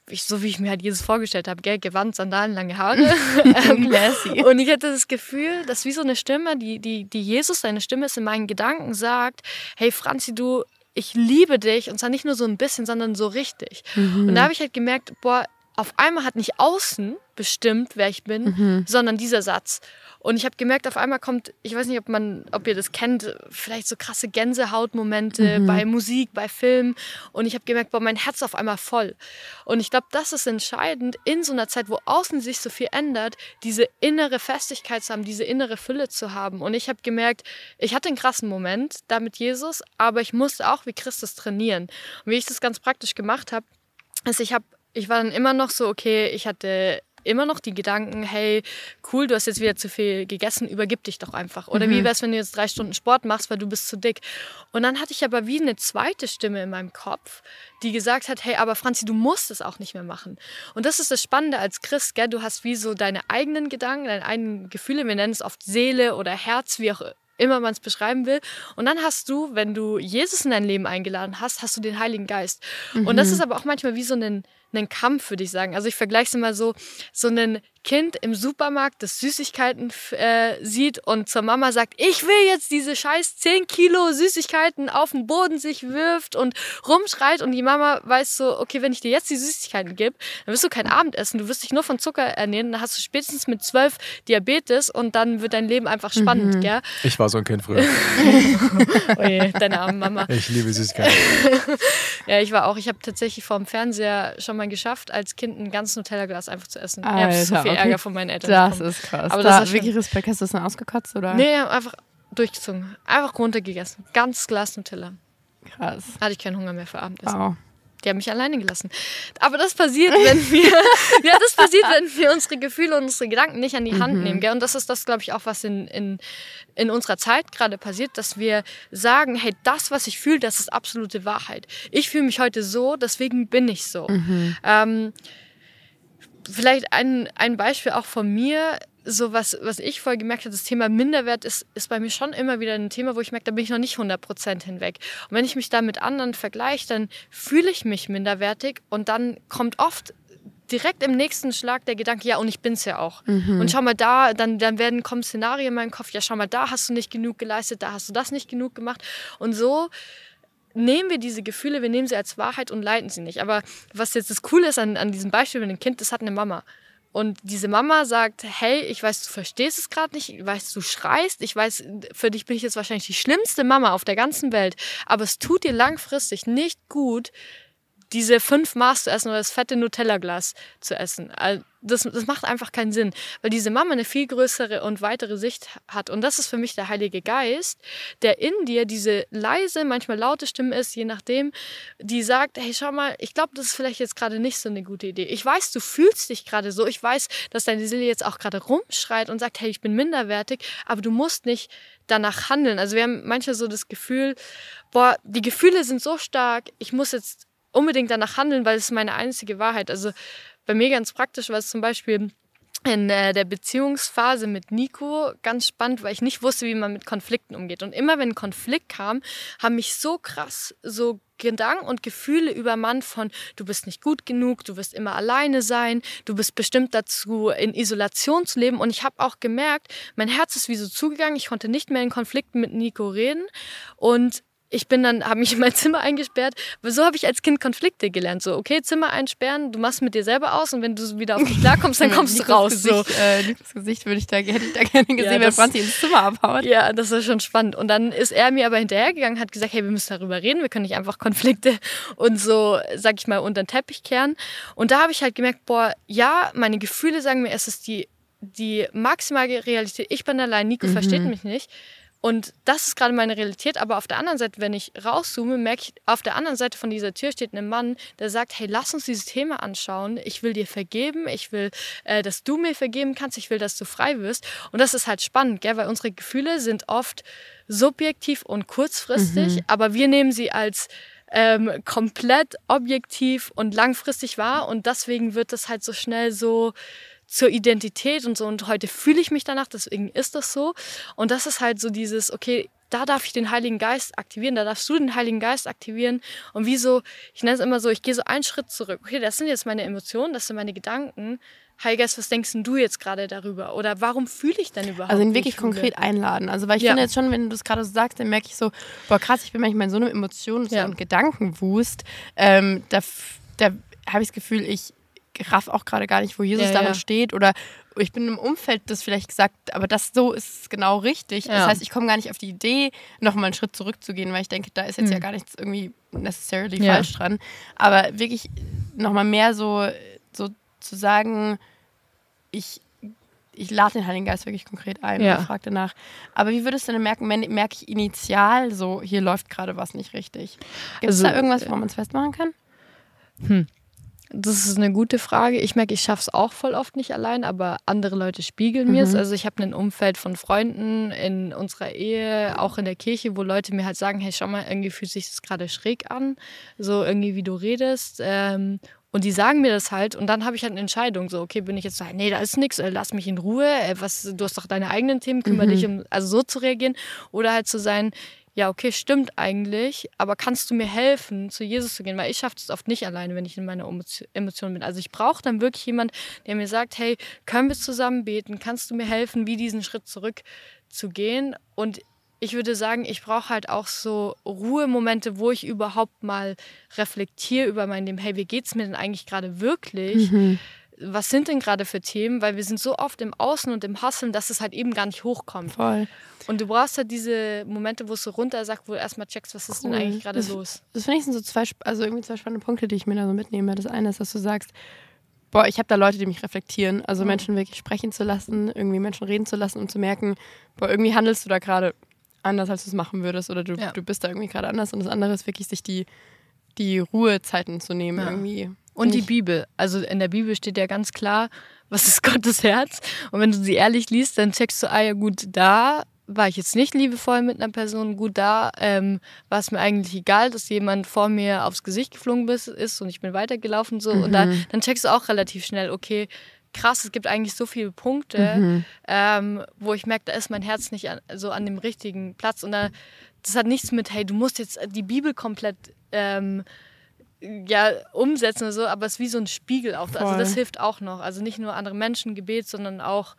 ich, so wie ich mir halt Jesus vorgestellt habe, gell, Gewand, Sandalen, lange Haare. ähm, und ich hatte das Gefühl, dass wie so eine Stimme, die, die, die Jesus, seine Stimme ist in meinen Gedanken, sagt, hey Franzi, du, ich liebe dich. Und zwar nicht nur so ein bisschen, sondern so richtig. Und da habe ich halt gemerkt, boah, auf einmal hat nicht außen bestimmt, wer ich bin, sondern dieser Satz. Und ich habe gemerkt, auf einmal kommt, ich weiß nicht, ob man, ob ihr das kennt, vielleicht so krasse Gänsehautmomente bei Musik, bei Film. Und ich habe gemerkt, boah, mein Herz ist auf einmal voll. Und ich glaube, das ist entscheidend in so einer Zeit, wo außen sich so viel ändert, diese innere Festigkeit zu haben, diese innere Fülle zu haben. Und ich habe gemerkt, ich hatte einen krassen Moment da mit Jesus, aber ich musste auch wie Christus trainieren. Und wie ich das ganz praktisch gemacht habe, ist, ich habe, ich war dann immer noch so, okay, ich hatte immer noch die Gedanken, hey, cool, du hast jetzt wieder zu viel gegessen, übergib dich doch einfach. Oder wie wär's, wenn du jetzt drei Stunden Sport machst, weil du bist zu dick. Und dann hatte ich aber wie eine zweite Stimme in meinem Kopf, die gesagt hat, hey, aber Franzi, du musst es auch nicht mehr machen. Und das ist das Spannende als Christ, gell? du hast wie so deine eigenen Gedanken, deine eigenen Gefühle, wir nennen es oft Seele oder Herz, wie auch immer man es beschreiben will. Und dann hast du, wenn du Jesus in dein Leben eingeladen hast, hast du den Heiligen Geist. Und das ist aber auch manchmal wie so ein, ein Kampf, würde ich sagen. Also ich vergleiche es immer so, so ein Kind im Supermarkt, das Süßigkeiten äh, sieht und zur Mama sagt, ich will jetzt diese scheiß 10 Kilo Süßigkeiten auf den Boden sich wirft und rumschreit und die Mama weiß so, okay, wenn ich dir jetzt die Süßigkeiten gebe, dann wirst du kein Abendessen, du wirst dich nur von Zucker ernähren, dann hast du spätestens mit 12 Diabetes und dann wird dein Leben einfach spannend, gell? Ich war so ein Kind früher. Oje, deine arme Mama. Ich liebe Süßigkeiten. Ja, ich war auch, ich habe tatsächlich vor dem Fernseher schon mal geschafft, als Kind ein ganz Nutella-Glas einfach zu essen. ich habe so Alter, viel okay. Ärger von meinen Eltern Das bekommen. ist krass. Aber das da ist wirklich Respekt. Hast du das dann ausgekotzt oder? Nee, einfach durchgezogen. Einfach runtergegessen. Ganz Glas Nutella. Krass. Hatte ich keinen Hunger mehr für Abendessen. Wow. Die haben mich alleine gelassen. Aber das passiert, wenn wir, ja, das passiert, wenn wir unsere Gefühle und unsere Gedanken nicht an die Hand nehmen. Gell? Und das ist das, glaube ich, auch, was in, in, in unserer Zeit gerade passiert, dass wir sagen, hey, das, was ich fühle, das ist absolute Wahrheit. Ich fühle mich heute so, deswegen bin ich so. Ähm, vielleicht ein, ein Beispiel auch von mir, so was, was ich voll gemerkt habe, das Thema Minderwert ist, ist bei mir schon immer wieder ein Thema, wo ich merke, da bin ich noch nicht 100% hinweg. Und wenn ich mich da mit anderen vergleiche, dann fühle ich mich minderwertig und dann kommt oft direkt im nächsten Schlag der Gedanke, ja, und ich bin's ja auch. Und schau mal da, dann, dann werden kommen Szenarien in meinem Kopf, ja, schau mal, da hast du nicht genug geleistet, da hast du das nicht genug gemacht. Und so nehmen wir diese Gefühle, wir nehmen sie als Wahrheit und leiten sie nicht. Aber was jetzt das Coole ist an, an diesem Beispiel mit dem Kind, das hat eine Mama. Und diese Mama sagt, hey, ich weiß, du verstehst es gerade nicht, ich weiß, du schreist, ich weiß, für dich bin ich jetzt wahrscheinlich die schlimmste Mama auf der ganzen Welt, aber es tut dir langfristig nicht gut, diese fünf Maß zu essen oder das fette Nutella-Glas zu essen. Also Das, das macht einfach keinen Sinn, weil diese Mama eine viel größere und weitere Sicht hat. Und das ist für mich der Heilige Geist, der in dir diese leise, manchmal laute Stimme ist, je nachdem, die sagt, hey, schau mal, ich glaube, das ist vielleicht jetzt gerade nicht so eine gute Idee. Ich weiß, du fühlst dich gerade so. Ich weiß, dass deine Seele jetzt auch gerade rumschreit und sagt, hey, ich bin minderwertig, aber du musst nicht danach handeln. Also wir haben manchmal so das Gefühl, boah, die Gefühle sind so stark, ich muss jetzt unbedingt danach handeln, weil es ist meine einzige Wahrheit. Also bei mir ganz praktisch war es zum Beispiel in äh, der Beziehungsphase mit Nico ganz spannend, weil ich nicht wusste, wie man mit Konflikten umgeht. Und immer wenn ein Konflikt kam, haben mich so krass so Gedanken und Gefühle übermannt von, du bist nicht gut genug, du wirst immer alleine sein, du bist bestimmt dazu, in Isolation zu leben. Und ich habe auch gemerkt, mein Herz ist wie so zugegangen, ich konnte nicht mehr in Konflikten mit Nico reden. Und ich bin dann, habe mich in mein Zimmer eingesperrt. Aber so habe ich als Kind Konflikte gelernt. So, okay, Zimmer einsperren, du machst mit dir selber aus und wenn du wieder auf dich klarkommst, dann kommst du raus. Gesicht, so. äh, das Gesicht würde ich da, hätte ich da gerne gesehen, ja, wenn Franzi ins Zimmer abhaut. Ja, das war schon spannend. Und dann ist er mir aber hinterhergegangen, hat gesagt, hey, wir müssen darüber reden, wir können nicht einfach Konflikte und so, sag ich mal, unter den Teppich kehren. Und da habe ich halt gemerkt, boah, ja, meine Gefühle sagen mir, es ist die, die maximale Realität. Ich bin allein, Nico mhm. versteht mich nicht. Und das ist gerade meine Realität. Aber auf der anderen Seite, wenn ich rauszoome, merke ich, auf der anderen Seite von dieser Tür steht ein Mann, der sagt, hey, lass uns dieses Thema anschauen. Ich will dir vergeben. Ich will, äh, dass du mir vergeben kannst. Ich will, dass du frei wirst. Und das ist halt spannend, gell? weil unsere Gefühle sind oft subjektiv und kurzfristig, mhm. aber wir nehmen sie als ähm, komplett objektiv und langfristig wahr. Und deswegen wird das halt so schnell so zur Identität und so. Und heute fühle ich mich danach, deswegen ist das so. Und das ist halt so dieses, okay, da darf ich den Heiligen Geist aktivieren, da darfst du den Heiligen Geist aktivieren. Und wie so, ich nenne es immer so, ich gehe so einen Schritt zurück. Okay, das sind jetzt meine Emotionen, das sind meine Gedanken. Heiliger Geist, was denkst du jetzt gerade darüber? Oder warum fühle ich denn überhaupt? Also ihn wirklich konkret einladen. Also weil ich ja. finde jetzt schon, wenn du es gerade so sagst, dann merke ich so, boah krass, ich bin manchmal in so einem Emotions- ja. und Gedankenwust. Ähm, da da habe ich das Gefühl, ich raff auch gerade gar nicht, wo Jesus ja, darin ja. steht. Oder ich bin im Umfeld das vielleicht gesagt, aber das so ist genau richtig. Ja. Das heißt, ich komme gar nicht auf die Idee, nochmal einen Schritt zurückzugehen, weil ich denke, da ist jetzt mhm. ja gar nichts irgendwie necessarily falsch dran. Aber wirklich nochmal mehr so, so zu sagen, ich ich lade den Heiligen Geist wirklich konkret ein ja. und frage danach. Aber wie würdest du denn merken, merke ich initial so, hier läuft gerade was nicht richtig? Gibt es also, da irgendwas, wo man es festmachen kann? Hm. Das ist eine gute Frage. Ich merke, ich schaffe es auch voll oft nicht allein, aber andere Leute spiegeln mir es. Mhm. Also ich habe ein Umfeld von Freunden in unserer Ehe, auch in der Kirche, wo Leute mir halt sagen, hey, schau mal, irgendwie fühlt sich das gerade schräg an, so irgendwie wie du redest. Ähm, und die sagen mir das halt und dann habe ich halt eine Entscheidung, so, okay, bin ich jetzt so, nee, da ist nichts, äh, lass mich in Ruhe, äh, was, du hast doch deine eigenen Themen, kümmere mhm. dich um, also so zu reagieren. Oder halt zu sein, ja, okay, stimmt eigentlich, aber kannst du mir helfen, zu Jesus zu gehen? Weil ich schaffe es oft nicht alleine, wenn ich in meiner Emotion bin. Also ich brauche dann wirklich jemand, der mir sagt, hey, können wir zusammen beten? Kannst du mir helfen, wie diesen Schritt zurück zu gehen? Und ich würde sagen, ich brauche halt auch so Ruhemomente, wo ich überhaupt mal reflektiere über mein Leben. Hey, wie geht es mir denn eigentlich gerade wirklich? Mhm was sind denn gerade für Themen, weil wir sind so oft im Außen und im Hasseln, dass es halt eben gar nicht hochkommt. Voll. Und du brauchst halt diese Momente, wo es so runter sagt, wo du erstmal checkst, was ist cool. denn eigentlich gerade los. Das finde ich sind so zwei, also irgendwie zwei spannende Punkte, die ich mir da so mitnehme. Das eine ist, dass du sagst, boah, ich habe da Leute, die mich reflektieren, also mhm. Menschen wirklich sprechen zu lassen, irgendwie Menschen reden zu lassen und zu merken, boah, irgendwie handelst du da gerade anders, als du es machen würdest oder du, ja. du bist da irgendwie gerade anders. Und das andere ist wirklich, sich die, die Ruhezeiten zu nehmen, ja. irgendwie und die Bibel. Also in der Bibel steht ja ganz klar, was ist Gottes Herz. Und wenn du sie ehrlich liest, dann checkst du, ah ja gut, da war ich jetzt nicht liebevoll mit einer Person. Gut, da ähm, war es mir eigentlich egal, dass jemand vor mir aufs Gesicht geflogen ist und ich bin weitergelaufen so. Mhm. Und da, mhm. dann checkst du auch relativ schnell, okay, krass, es gibt eigentlich so viele Punkte, mhm. ähm, wo ich merke, da ist mein Herz nicht an, so an dem richtigen Platz. Und da, das hat nichts mit, hey, du musst jetzt die Bibel komplett ähm, ja, umsetzen oder so, aber es ist wie so ein Spiegel auch. Also das hilft auch noch. Also nicht nur andere Menschen Gebet, sondern auch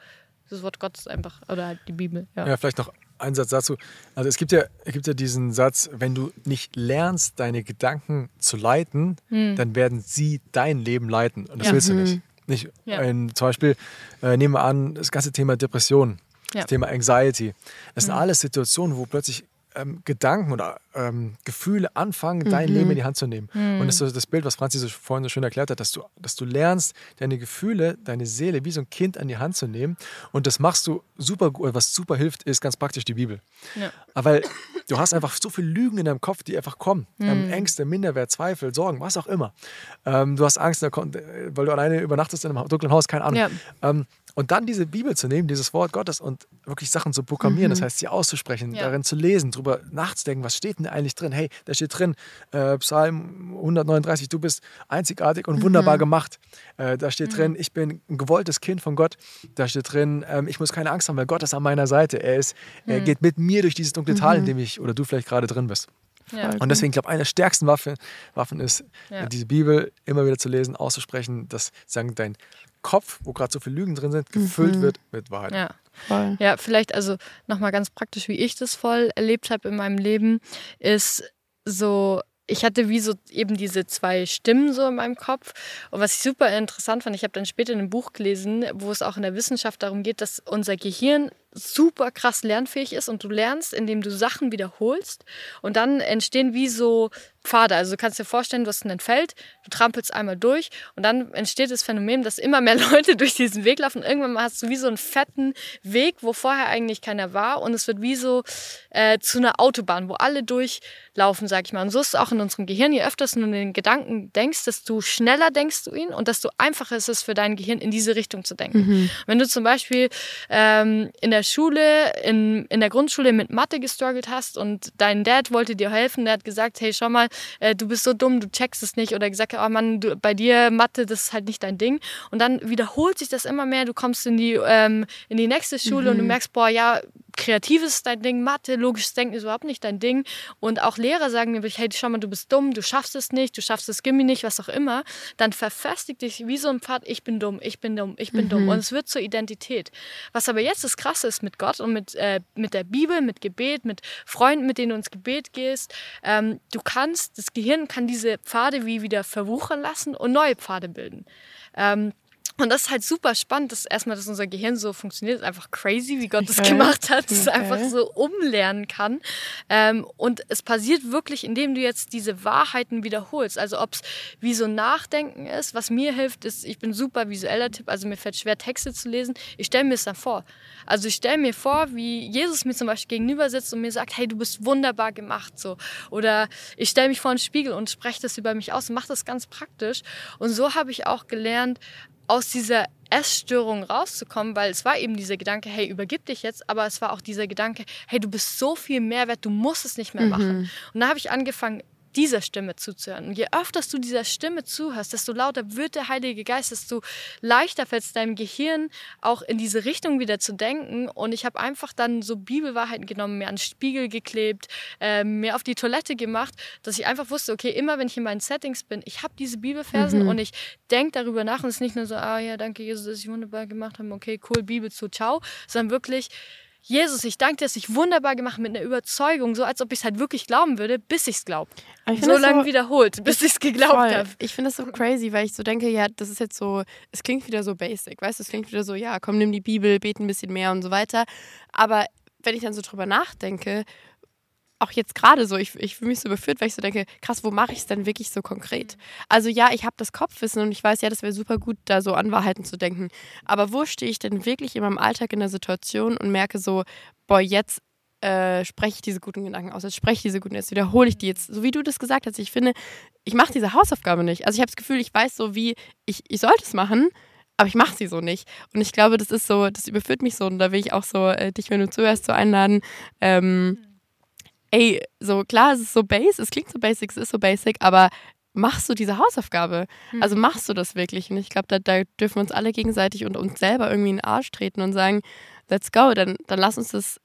das Wort Gottes einfach oder halt die Bibel. Ja, ja vielleicht noch ein Satz dazu. Also es gibt ja, es gibt ja diesen Satz, wenn du nicht lernst, deine Gedanken zu leiten, hm. dann werden sie dein Leben leiten. Und das ja. willst du nicht. Hm. nicht ja. ein, zum Beispiel, äh, nehmen wir an, das ganze Thema Depression, das Thema Anxiety. Das sind hm. alles Situationen, wo plötzlich ähm, Gedanken oder ähm, Gefühle anfangen, mhm. dein Leben in die Hand zu nehmen. Mhm. Und das ist das Bild, was Franzi so vorhin so schön erklärt hat, dass du, dass du lernst, deine Gefühle, deine Seele wie so ein Kind an die Hand zu nehmen. Und das machst du super gut. Was super hilft, ist ganz praktisch die Bibel. Ja. Weil du hast einfach so viele Lügen in deinem Kopf, die einfach kommen. Mhm. Ähm, Ängste, Minderwert, Zweifel, Sorgen, was auch immer. Ähm, du hast Angst, weil du alleine übernachtest in einem dunklen Haus, keine Ahnung. Ja. Und dann diese Bibel zu nehmen, dieses Wort Gottes und wirklich Sachen zu programmieren, mhm. das heißt, sie auszusprechen, ja. darin zu lesen, darüber nachzudenken, was steht denn eigentlich drin? Hey, da steht drin, äh, Psalm 139, du bist einzigartig und wunderbar mhm. gemacht. Äh, da steht mhm. drin, ich bin ein gewolltes Kind von Gott. Da steht drin, ähm, ich muss keine Angst haben, weil Gott ist an meiner Seite. Er, ist, er mhm. geht mit mir durch dieses dunkle Tal, in mhm. dem ich oder du vielleicht gerade drin bist. Ja. Und deswegen, ich glaube, eine der stärksten Waffe, Waffen ist, Ja. äh, diese Bibel immer wieder zu lesen, auszusprechen, dass sagen, dein Kopf, wo gerade so viele Lügen drin sind, gefüllt Mhm. wird mit Wahrheit. Ja. Voll. Ja, vielleicht also nochmal ganz praktisch, wie ich das voll erlebt habe in meinem Leben, ist so, ich hatte wie so eben diese zwei Stimmen so in meinem Kopf. Und was ich super interessant fand, ich habe dann später in einem Buch gelesen, wo es auch in der Wissenschaft darum geht, dass unser Gehirn super krass lernfähig ist und du lernst, indem du Sachen wiederholst und dann entstehen wie so Pfade. Also du kannst dir vorstellen, du hast ein Feld, du trampelst einmal durch und dann entsteht das Phänomen, dass immer mehr Leute durch diesen Weg laufen. Irgendwann mal hast du wie so einen fetten Weg, wo vorher eigentlich keiner war und es wird wie so äh, zu einer Autobahn, wo alle durchlaufen, sag ich mal. Und so ist es auch in unserem Gehirn. Je öfter du in den Gedanken denkst, desto schneller denkst du ihn und desto einfacher ist es für dein Gehirn, in diese Richtung zu denken. Mhm. Wenn du zum Beispiel ähm, in der Schule, in, in der Grundschule mit Mathe gestruggelt hast und dein Dad wollte dir helfen, der hat gesagt, hey, schau mal, äh, du bist so dumm, du checkst es nicht. Oder gesagt, oh Mann, du, bei dir Mathe, das ist halt nicht dein Ding. Und dann wiederholt sich das immer mehr, du kommst in die, ähm, in die nächste Schule und du merkst, boah, ja, Kreatives ist dein Ding, Mathe, logisches Denken ist überhaupt nicht dein Ding. Und auch Lehrer sagen mir, hey, schau mal, du bist dumm, du schaffst es nicht, du schaffst das Gimmi nicht, was auch immer. Dann verfestigt dich wie so ein Pfad, ich bin dumm, ich bin dumm, ich bin dumm. Und es wird zur Identität. Was aber jetzt das Krasse ist mit Gott und mit, äh, mit der Bibel, mit Gebet, mit Freunden, mit denen du ins Gebet gehst, ähm, du kannst, das Gehirn kann diese Pfade wie wieder verwuchern lassen und neue Pfade bilden. Ähm, und das ist halt super spannend, dass erstmal, dass unser Gehirn so funktioniert, ist einfach crazy, wie Gott das Okay. gemacht hat, dass es Okay. einfach so umlernen kann. Ähm, und es passiert wirklich, indem du jetzt diese Wahrheiten wiederholst. Also ob es wie so Nachdenken ist, was mir hilft, ist, ich bin super visueller Tipp, also mir fällt schwer, Texte zu lesen. Ich stelle mir es dann vor. Also ich stelle mir vor, wie Jesus mir zum Beispiel gegenüber sitzt und mir sagt, hey, du bist wunderbar gemacht. so. Oder ich stelle mich vor einen Spiegel und spreche das über mich aus und mache das ganz praktisch. Und so habe ich auch gelernt, aus dieser Essstörung rauszukommen, weil es war eben dieser Gedanke, hey, übergib dich jetzt, aber es war auch dieser Gedanke, hey, du bist so viel mehr wert, du musst es nicht mehr machen. Und da habe ich angefangen, dieser Stimme zuzuhören. Und je öfter du dieser Stimme zuhörst, desto lauter wird der Heilige Geist, desto leichter fällt es deinem Gehirn auch in diese Richtung wieder zu denken. Und ich habe einfach dann so Bibelwahrheiten genommen, mir an den Spiegel geklebt, äh, mir auf die Toilette gemacht, dass ich einfach wusste, okay, immer wenn ich in meinen Settings bin, ich habe diese Bibelfersen und ich denke darüber nach und es ist nicht nur so, ah ja, danke Jesus, dass ich wunderbar gemacht habe, okay, cool, Bibel zu, ciao, sondern wirklich, Jesus, ich danke dir, dass ich wunderbar gemacht mit einer Überzeugung, so als ob ich es halt wirklich glauben würde, bis ich es glaube. So lange wiederholt, bis ich es geglaubt habe. Ich finde das so crazy, weil ich so denke, ja, das ist jetzt so, es klingt wieder so basic, weißt du, es klingt wieder so, ja, komm, nimm die Bibel, bete ein bisschen mehr und so weiter. Aber wenn ich dann so drüber nachdenke, auch jetzt gerade so, ich, ich fühle mich so überführt, weil ich so denke, krass, wo mache ich es denn wirklich so konkret? Also ja, ich habe das Kopfwissen und ich weiß, ja, das wäre super gut, da so an Wahrheiten zu denken. Aber wo stehe ich denn wirklich in meinem Alltag in der Situation und merke so, boah, jetzt äh, spreche ich diese guten Gedanken aus, jetzt spreche ich diese guten, jetzt wiederhole ich die jetzt, so wie du das gesagt hast. Ich finde, ich mache diese Hausaufgabe nicht. Also ich habe das Gefühl, ich weiß so, wie ich, ich sollte es machen, aber ich mache sie so nicht. Und ich glaube, das ist so, das überführt mich so und da will ich auch so äh, dich, wenn du zuhörst, so einladen. Ähm, ey, so klar, es ist so base, es klingt so basic, es ist so basic, aber machst du diese Hausaufgabe? Also machst du das wirklich? Und ich glaube, da, da dürfen wir uns alle gegenseitig und uns selber irgendwie in den Arsch treten und sagen, let's go, dann, dann lass uns das,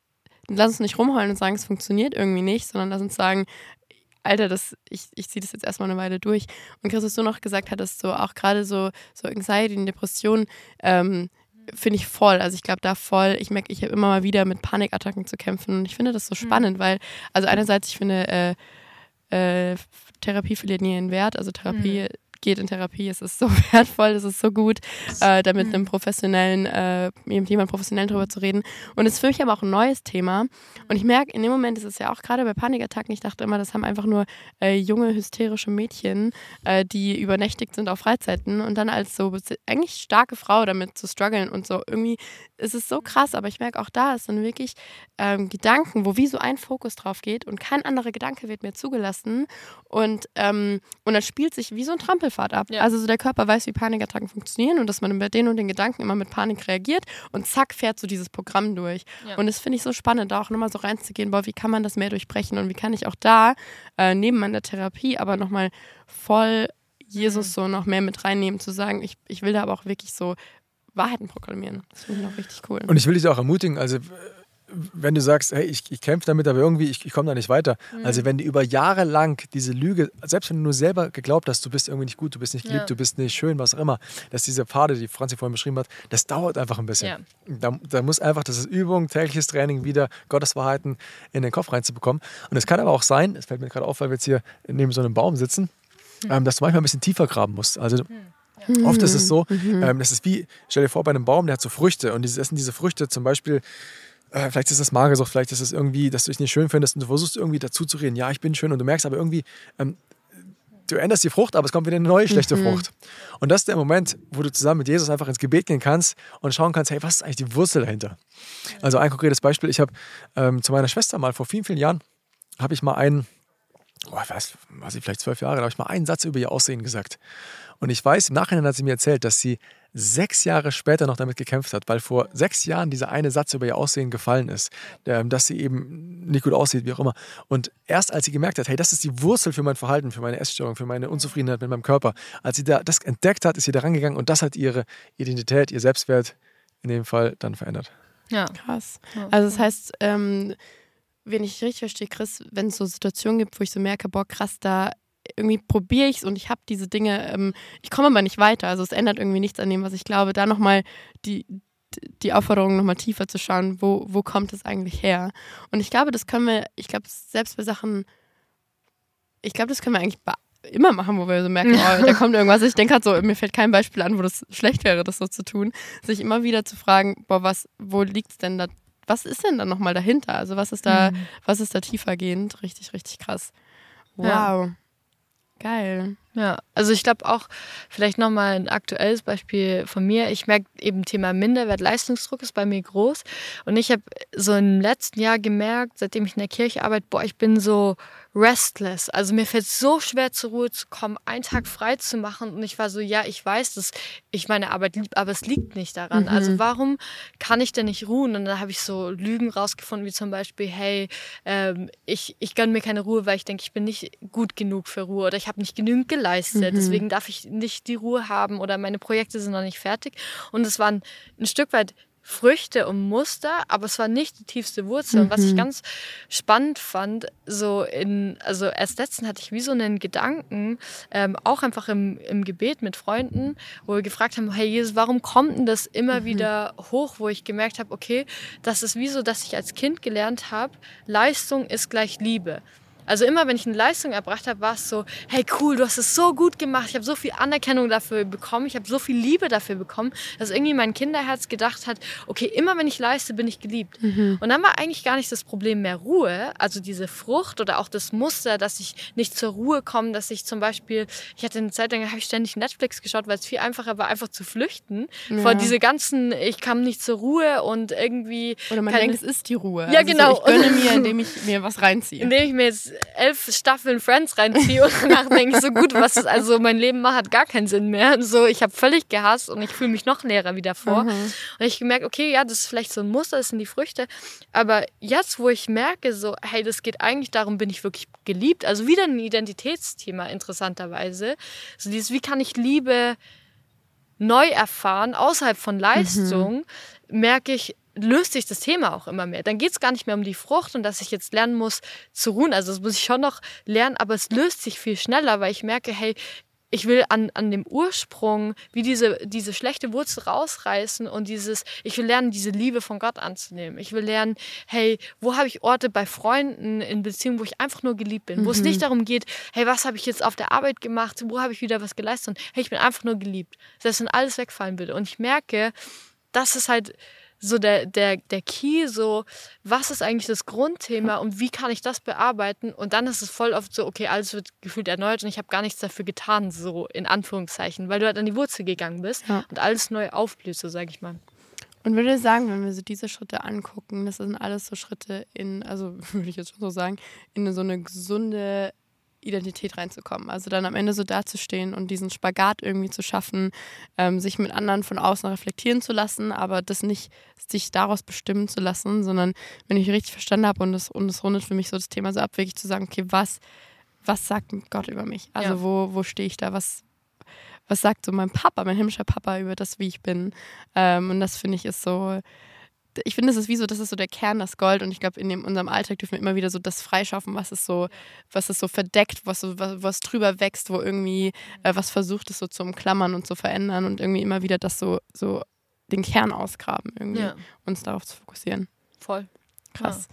lass uns nicht rumheulen und sagen, es funktioniert irgendwie nicht, sondern lass uns sagen, Alter, das, ich, ich ziehe das jetzt erstmal eine Weile durch. Und Chris, was du noch gesagt hattest, so auch gerade so, so Anxiety und Depression, ähm, finde ich voll. Also ich glaube da voll, ich merke, ich habe immer mal wieder mit Panikattacken zu kämpfen und ich finde das so spannend, weil, also einerseits, ich finde, äh, äh, Therapie verliert nie ihren Wert, also Therapie geht in Therapie, es ist so wertvoll, es ist so gut, äh, da mit einem professionellen, äh, mit jemandem professionell drüber zu reden. Und es ist für mich aber auch ein neues Thema. Und ich merke, in dem Moment ist es ja auch gerade bei Panikattacken, ich dachte immer, das haben einfach nur äh, junge, hysterische Mädchen, äh, die übernächtigt sind auf Freizeiten und dann als so eigentlich starke Frau damit zu strugglen und so. Irgendwie ist es so krass, aber ich merke auch da, es sind wirklich ähm, Gedanken, wo wie so ein Fokus drauf geht und kein anderer Gedanke wird mir zugelassen. Und, ähm, und dann spielt sich wie so ein Trampelfahrt ab. Ja. Also so der Körper weiß, wie Panikattacken funktionieren und dass man bei denen und den Gedanken immer mit Panik reagiert und zack, fährt so dieses Programm durch. Ja. Und das finde ich so spannend, da auch nochmal so reinzugehen, boah, wie kann man das mehr durchbrechen und wie kann ich auch da äh, neben meiner Therapie aber nochmal voll Jesus so noch mehr mit reinnehmen, zu sagen, ich, ich will da aber auch wirklich so Wahrheiten proklamieren. Das finde ich noch richtig cool. Und ich will dich auch ermutigen, also äh, wenn du sagst, hey, ich, ich kämpfe damit, aber irgendwie, ich, ich komme da nicht weiter. Mhm. Also wenn du über Jahre lang diese Lüge, selbst wenn du nur selber geglaubt hast, du bist irgendwie nicht gut, du bist nicht geliebt, Ja. du bist nicht schön, was auch immer, dass diese Pfade, die Franzi vorhin beschrieben hat, das dauert einfach ein bisschen. Ja. Da, da muss einfach, das ist Übung, tägliches Training, wieder Gotteswahrheiten in den Kopf reinzubekommen. Und es kann aber auch sein, es fällt mir gerade auf, weil wir jetzt hier neben so einem Baum sitzen, Hm. ähm, dass du manchmal ein bisschen tiefer graben musst. Also Oft ist es so, ähm, das ist wie, stell dir vor, bei einem Baum, der hat so Früchte und diese, essen diese Früchte zum Beispiel, äh, vielleicht ist das Magersucht, vielleicht ist es irgendwie, dass du dich nicht schön findest und du versuchst irgendwie dazu zu reden, ja, ich bin schön und du merkst aber irgendwie, ähm, du änderst die Frucht, aber es kommt wieder eine neue schlechte Frucht. Und das ist der Moment, wo du zusammen mit Jesus einfach ins Gebet gehen kannst und schauen kannst, hey, was ist eigentlich die Wurzel dahinter? Also ein konkretes Beispiel, ich habe ähm, zu meiner Schwester mal vor vielen, vielen Jahren, habe ich mal einen, oh, ich weiß, weiß ich, vielleicht zwölf Jahre, da habe ich mal einen Satz über ihr Aussehen gesagt. Und ich weiß, im Nachhinein hat sie mir erzählt, dass sie sechs Jahre später noch damit gekämpft hat, weil vor sechs Jahren dieser eine Satz über ihr Aussehen gefallen ist, ähm, dass sie eben nicht gut aussieht, wie auch immer. Und erst als sie gemerkt hat, hey, das ist die Wurzel für mein Verhalten, für meine Essstörung, für meine Unzufriedenheit mit meinem Körper, als sie da das entdeckt hat, ist sie da rangegangen und das hat ihre Identität, ihr Selbstwert in dem Fall dann verändert. Ja. Krass. Also das heißt, ähm, wenn ich richtig verstehe, Chris, wenn es so Situationen gibt, wo ich so merke, boah, krass, da irgendwie probiere ich es und ich habe diese Dinge, ähm, ich komme aber nicht weiter. Also es ändert irgendwie nichts an dem, was ich glaube. Da nochmal die, die Aufforderung, nochmal tiefer zu schauen, wo, wo kommt es eigentlich her? Und ich glaube, das können wir, ich glaube, selbst bei Sachen, ich glaube, das können wir eigentlich bei immer machen, wo wir so merken, oh, da kommt irgendwas. Ich denke halt so, mir fällt kein Beispiel an, wo das schlecht wäre, das so zu tun. Sich immer wieder zu fragen, boah, was, wo liegt es denn da? Was ist denn dann nochmal dahinter? Also was ist da, was ist da tiefergehend? Richtig, richtig krass. Wow. Ja. Geil. Ja, also ich glaube auch, vielleicht nochmal ein aktuelles Beispiel von mir. Ich merke eben Thema Minderwert, Leistungsdruck ist bei mir groß. Und ich habe so im letzten Jahr gemerkt, seitdem ich in der Kirche arbeite, boah, ich bin so restless. Also mir fällt so schwer zur Ruhe zu kommen, einen Tag frei zu machen. Und ich war so, ja, ich weiß, dass ich meine Arbeit liebe, aber es liegt nicht daran. Also warum kann ich denn nicht ruhen? Und dann habe ich so Lügen rausgefunden, wie zum Beispiel, hey, ähm, ich, ich gönne mir keine Ruhe, weil ich denke, ich bin nicht gut genug für Ruhe oder ich habe nicht genügend geleistet. Deswegen darf ich nicht die Ruhe haben oder meine Projekte sind noch nicht fertig. Und es waren ein Stück weit Früchte und Muster, aber es war nicht die tiefste Wurzel. Und was ich ganz spannend fand, so in, also erst letztens hatte ich wie so einen Gedanken, ähm, auch einfach im, im Gebet mit Freunden, wo wir gefragt haben, hey Jesus, warum kommt denn das immer wieder hoch, wo ich gemerkt habe, okay, das ist wie so, dass ich als Kind gelernt habe, Leistung ist gleich Liebe. Also immer, wenn ich eine Leistung erbracht habe, war es so, hey cool, du hast es so gut gemacht, ich habe so viel Anerkennung dafür bekommen, ich habe so viel Liebe dafür bekommen, dass irgendwie mein Kinderherz gedacht hat, okay, immer wenn ich leiste, bin ich geliebt. Und dann war eigentlich gar nicht das Problem mehr Ruhe, also diese Frucht oder auch das Muster, dass ich nicht zur Ruhe komme, dass ich zum Beispiel, ich hatte eine Zeit lang, habe ich ständig Netflix geschaut, weil es viel einfacher war, einfach zu flüchten vor diese ganzen, ich kam nicht zur Ruhe und irgendwie Oder man denkt, es ist die Ruhe. Ja, also genau. So, ich gönne mir, indem ich mir was reinziehe. indem ich mir jetzt elf Staffeln Friends reinziehe und danach denke ich so gut, was ist also mein Leben macht, hat gar keinen Sinn mehr. So, ich habe völlig gehasst und ich fühle mich noch leerer wie davor. Und ich gemerkt, okay, ja, das ist vielleicht so ein Muster, das sind die Früchte. Aber jetzt, wo ich merke, so, hey, das geht eigentlich darum, bin ich wirklich geliebt? Also wieder ein Identitätsthema, interessanterweise. So dieses, wie kann ich Liebe neu erfahren, außerhalb von Leistung, merke ich, löst sich das Thema auch immer mehr. Dann geht es gar nicht mehr um die Frucht und dass ich jetzt lernen muss zu ruhen. Also das muss ich schon noch lernen, aber es löst sich viel schneller, weil ich merke, hey, ich will an, an dem Ursprung wie diese, diese schlechte Wurzel rausreißen und dieses, ich will lernen, diese Liebe von Gott anzunehmen. Ich will lernen, hey, wo habe ich Orte bei Freunden in Beziehungen, wo ich einfach nur geliebt bin, wo es nicht darum geht, hey, was habe ich jetzt auf der Arbeit gemacht, wo habe ich wieder was geleistet, sondern hey, ich bin einfach nur geliebt. Selbst wenn alles wegfallen würde. Und ich merke, das ist halt so der, der, der Key, so, was ist eigentlich das Grundthema und wie kann ich das bearbeiten? Und dann ist es voll oft so, okay, alles wird gefühlt erneuert und ich habe gar nichts dafür getan, so in Anführungszeichen, weil du halt an die Wurzel gegangen bist Ja. und alles neu aufblüht, so sage ich mal. Und würde sagen, wenn wir so diese Schritte angucken, das sind alles so Schritte in, also würde ich jetzt schon so sagen, in so eine gesunde Identität reinzukommen. Also dann am Ende so dazustehen und diesen Spagat irgendwie zu schaffen, ähm, sich mit anderen von außen reflektieren zu lassen, aber das nicht sich daraus bestimmen zu lassen, sondern wenn ich richtig verstanden habe und das, und das rundet für mich so das Thema so ab, wirklich zu sagen, okay, was, was sagt Gott über mich? Also Ja. wo, wo stehe ich da? Was, was sagt so mein Papa, mein himmlischer Papa über das, wie ich bin? Ähm, und das finde ich ist so, ich finde, es ist wie so, das ist so der Kern, das Gold. Und ich glaube, in dem, unserem Alltag dürfen wir immer wieder so das freischaffen, was es so, was es so verdeckt, was so, was, was drüber wächst, wo irgendwie äh, was versucht es so zu umklammern und zu verändern und irgendwie immer wieder das so, so den Kern ausgraben, irgendwie, Ja. uns darauf zu fokussieren. Voll. Krass.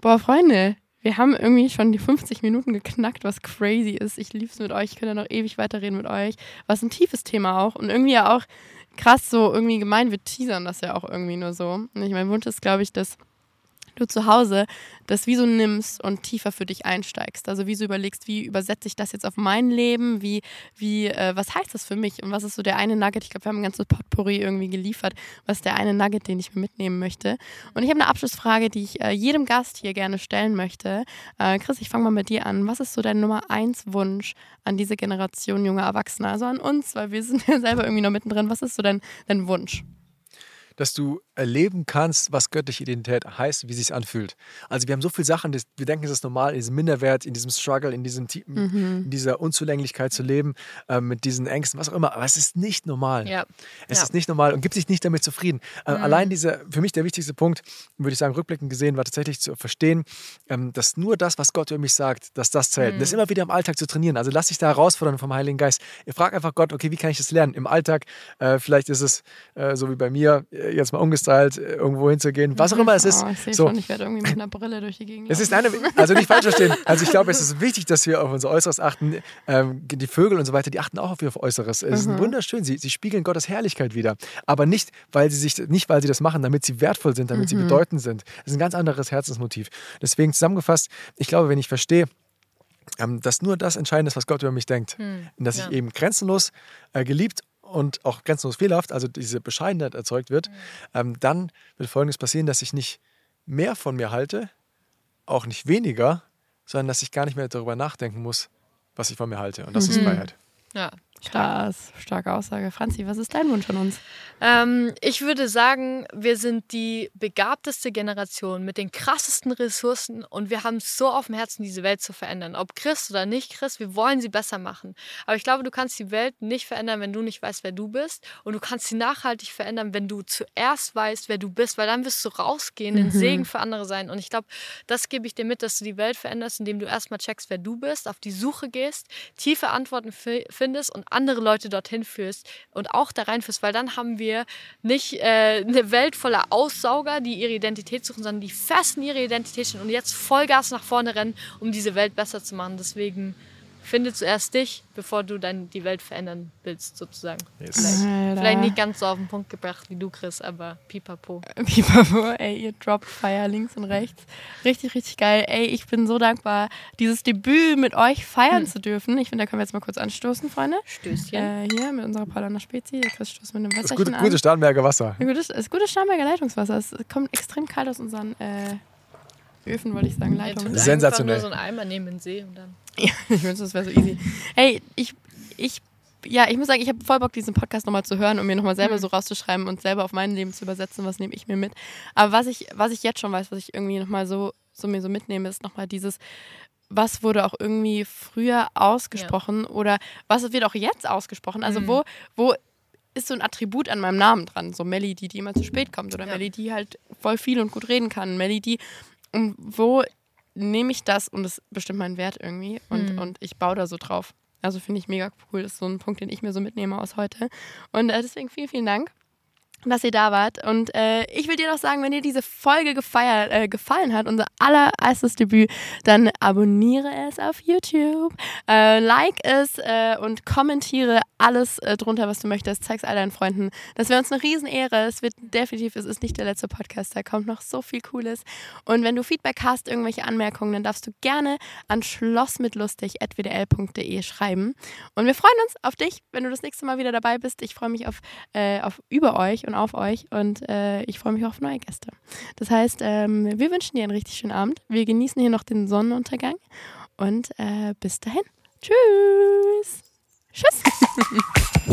Boah, Freunde, wir haben irgendwie schon die 50 Minuten geknackt, was crazy ist. Ich lieb's mit euch. Ich könnte noch ewig weiterreden mit euch. Was ein tiefes Thema auch. Und irgendwie ja auch krass so irgendwie gemein. Wir teasern das ja auch irgendwie nur so. Und ich, mein Wunsch ist, glaube ich, dass du zu Hause das wie so nimmst und tiefer für dich einsteigst. Also wie so überlegst, wie übersetze ich das jetzt auf mein Leben? Wie, wie, äh, was heißt das für mich? Und was ist so der eine Nugget? Ich glaube, wir haben ein ganzes Potpourri irgendwie geliefert. Was ist der eine Nugget, den ich mir mitnehmen möchte? Und ich habe eine Abschlussfrage, die ich äh, jedem Gast hier gerne stellen möchte. Äh, Chris, ich fange mal mit dir an. Was ist so dein Nummer eins Wunsch an diese Generation junger Erwachsener? Also an uns, weil wir sind ja selber irgendwie noch mittendrin. Was ist so dein, dein Wunsch? Dass du erleben kannst, was göttliche Identität heißt, wie sie sich anfühlt. Also wir haben so viele Sachen, wir denken, es ist normal, in diesem Minderwert, in diesem Struggle, in, diesem, Ti- in dieser Unzulänglichkeit zu leben, äh, mit diesen Ängsten, was auch immer. Aber es ist nicht normal. Ja. Es Ja. ist nicht normal und gibt sich nicht damit zufrieden. Äh, Allein dieser, für mich der wichtigste Punkt, würde ich sagen, rückblickend gesehen, war tatsächlich zu verstehen, ähm, dass nur das, was Gott über mich sagt, dass das zählt. Und Das immer wieder im Alltag zu trainieren. Also lass dich da herausfordern vom Heiligen Geist. Ihr fragt einfach Gott, okay, wie kann ich das lernen? Im Alltag, äh, vielleicht ist es äh, so wie bei mir, jetzt mal umgestylt, äh, irgendwo hinzugehen, was auch immer es ist. Oh, ich sehe so, schon, ich werde irgendwie mit einer Brille durch die Gegend es ist eine, also nicht falsch verstehen. Also ich glaube, es ist wichtig, dass wir auf unser Äußeres achten. Ähm, die Vögel und so weiter, die achten auch auf ihr Äußeres. Es ist wunderschön. Sie, sie spiegeln Gottes Herrlichkeit wieder. Aber nicht, weil sie sich, nicht, weil sie das machen, damit sie wertvoll sind, damit sie bedeutend sind. Das ist ein ganz anderes Herzensmotiv. Deswegen zusammengefasst, ich glaube, wenn ich verstehe, ähm, dass nur das entscheidend ist, was Gott über mich denkt. Und dass ja. ich eben grenzenlos äh, geliebt und auch grenzenlos fehlerhaft, also diese Bescheidenheit erzeugt wird, ähm, dann wird Folgendes passieren, dass ich nicht mehr von mir halte, auch nicht weniger, sondern dass ich gar nicht mehr darüber nachdenken muss, was ich von mir halte. Und das ist Freiheit. Ja. Krass, starke Aussage. Franzi, was ist dein Wunsch an uns? Ähm, ich würde sagen, wir sind die begabteste Generation mit den krassesten Ressourcen und wir haben es so auf dem Herzen, diese Welt zu verändern. Ob Christ oder nicht Christ, wir wollen sie besser machen. Aber ich glaube, du kannst die Welt nicht verändern, wenn du nicht weißt, wer du bist. Und du kannst sie nachhaltig verändern, wenn du zuerst weißt, wer du bist, weil dann wirst du rausgehen, ein Segen für andere sein. Und ich glaube, das gebe ich dir mit, dass du die Welt veränderst, indem du erstmal checkst, wer du bist, auf die Suche gehst, tiefe Antworten fi- findest und andere Leute dorthin führst und auch da reinführst, weil dann haben wir nicht äh, eine Welt voller Aussauger, die ihre Identität suchen, sondern die fest in ihre Identität stehen und jetzt Vollgas nach vorne rennen, um diese Welt besser zu machen. Deswegen finde zuerst dich, bevor du dann die Welt verändern willst, sozusagen. Yes. Vielleicht, vielleicht nicht ganz so auf den Punkt gebracht wie du, Chris, aber pipapo. Pipapo, ey, ihr droppt Fire links und rechts. Richtig, richtig geil. Ey, ich bin so dankbar, dieses Debüt mit euch feiern zu dürfen. Ich finde, da können wir jetzt mal kurz anstoßen, Freunde. Stößchen. Äh, hier mit unserer Paulaner Spezi. Der Chris stoßt mit einem Das Wässerchen gute, an. gute Starnberger Wasser. Ein gutes, ist gutes Starnberger Leitungswasser. Es kommt extrem kalt aus unseren äh, Öfen, wollte ich sagen, Leitungen. Sensationell. Einfach nur so einen Eimer nehmen in den See und dann. Ja, ich wünschte, das wäre so easy. Hey, ich, ich, ja, ich muss sagen, ich habe voll Bock, diesen Podcast nochmal zu hören und mir nochmal selber so rauszuschreiben und selber auf mein Leben zu übersetzen, was nehme ich mir mit. Aber was ich, was ich jetzt schon weiß, was ich irgendwie nochmal so, so mir so mitnehme, ist nochmal dieses, was wurde auch irgendwie früher ausgesprochen oder was wird auch jetzt ausgesprochen? Also wo, wo ist so ein Attribut an meinem Namen dran? So Melly, die, die immer zu spät kommt oder Ja. Melly, die halt voll viel und gut reden kann. Melly, die, und wo nehme ich das und das bestimmt meinen Wert irgendwie und, und ich baue da so drauf. Also finde ich mega cool. Das ist so ein Punkt, den ich mir so mitnehme aus heute. Und äh, deswegen vielen, vielen Dank, dass ihr da wart. Und äh, ich will dir noch sagen, wenn dir diese Folge gefeiert, äh, gefallen hat, unser allererstes Debüt, dann abonniere es auf YouTube, äh, like es äh, und kommentiere alles äh, drunter, was du möchtest. Zeig es all deinen Freunden. Das wäre uns eine Riesenehre. Es wird definitiv, es ist nicht der letzte Podcast, da kommt noch so viel Cooles. Und wenn du Feedback hast, irgendwelche Anmerkungen, dann darfst du gerne an schlossmitlustig.wdl.de schreiben. Und wir freuen uns auf dich, wenn du das nächste Mal wieder dabei bist. Ich freue mich auf, äh, auf über euch und auf euch und äh, ich freue mich auf neue Gäste. Das heißt, ähm, wir wünschen dir einen richtig schönen Abend. Wir genießen hier noch den Sonnenuntergang und äh, bis dahin. Tschüss. Tschüss.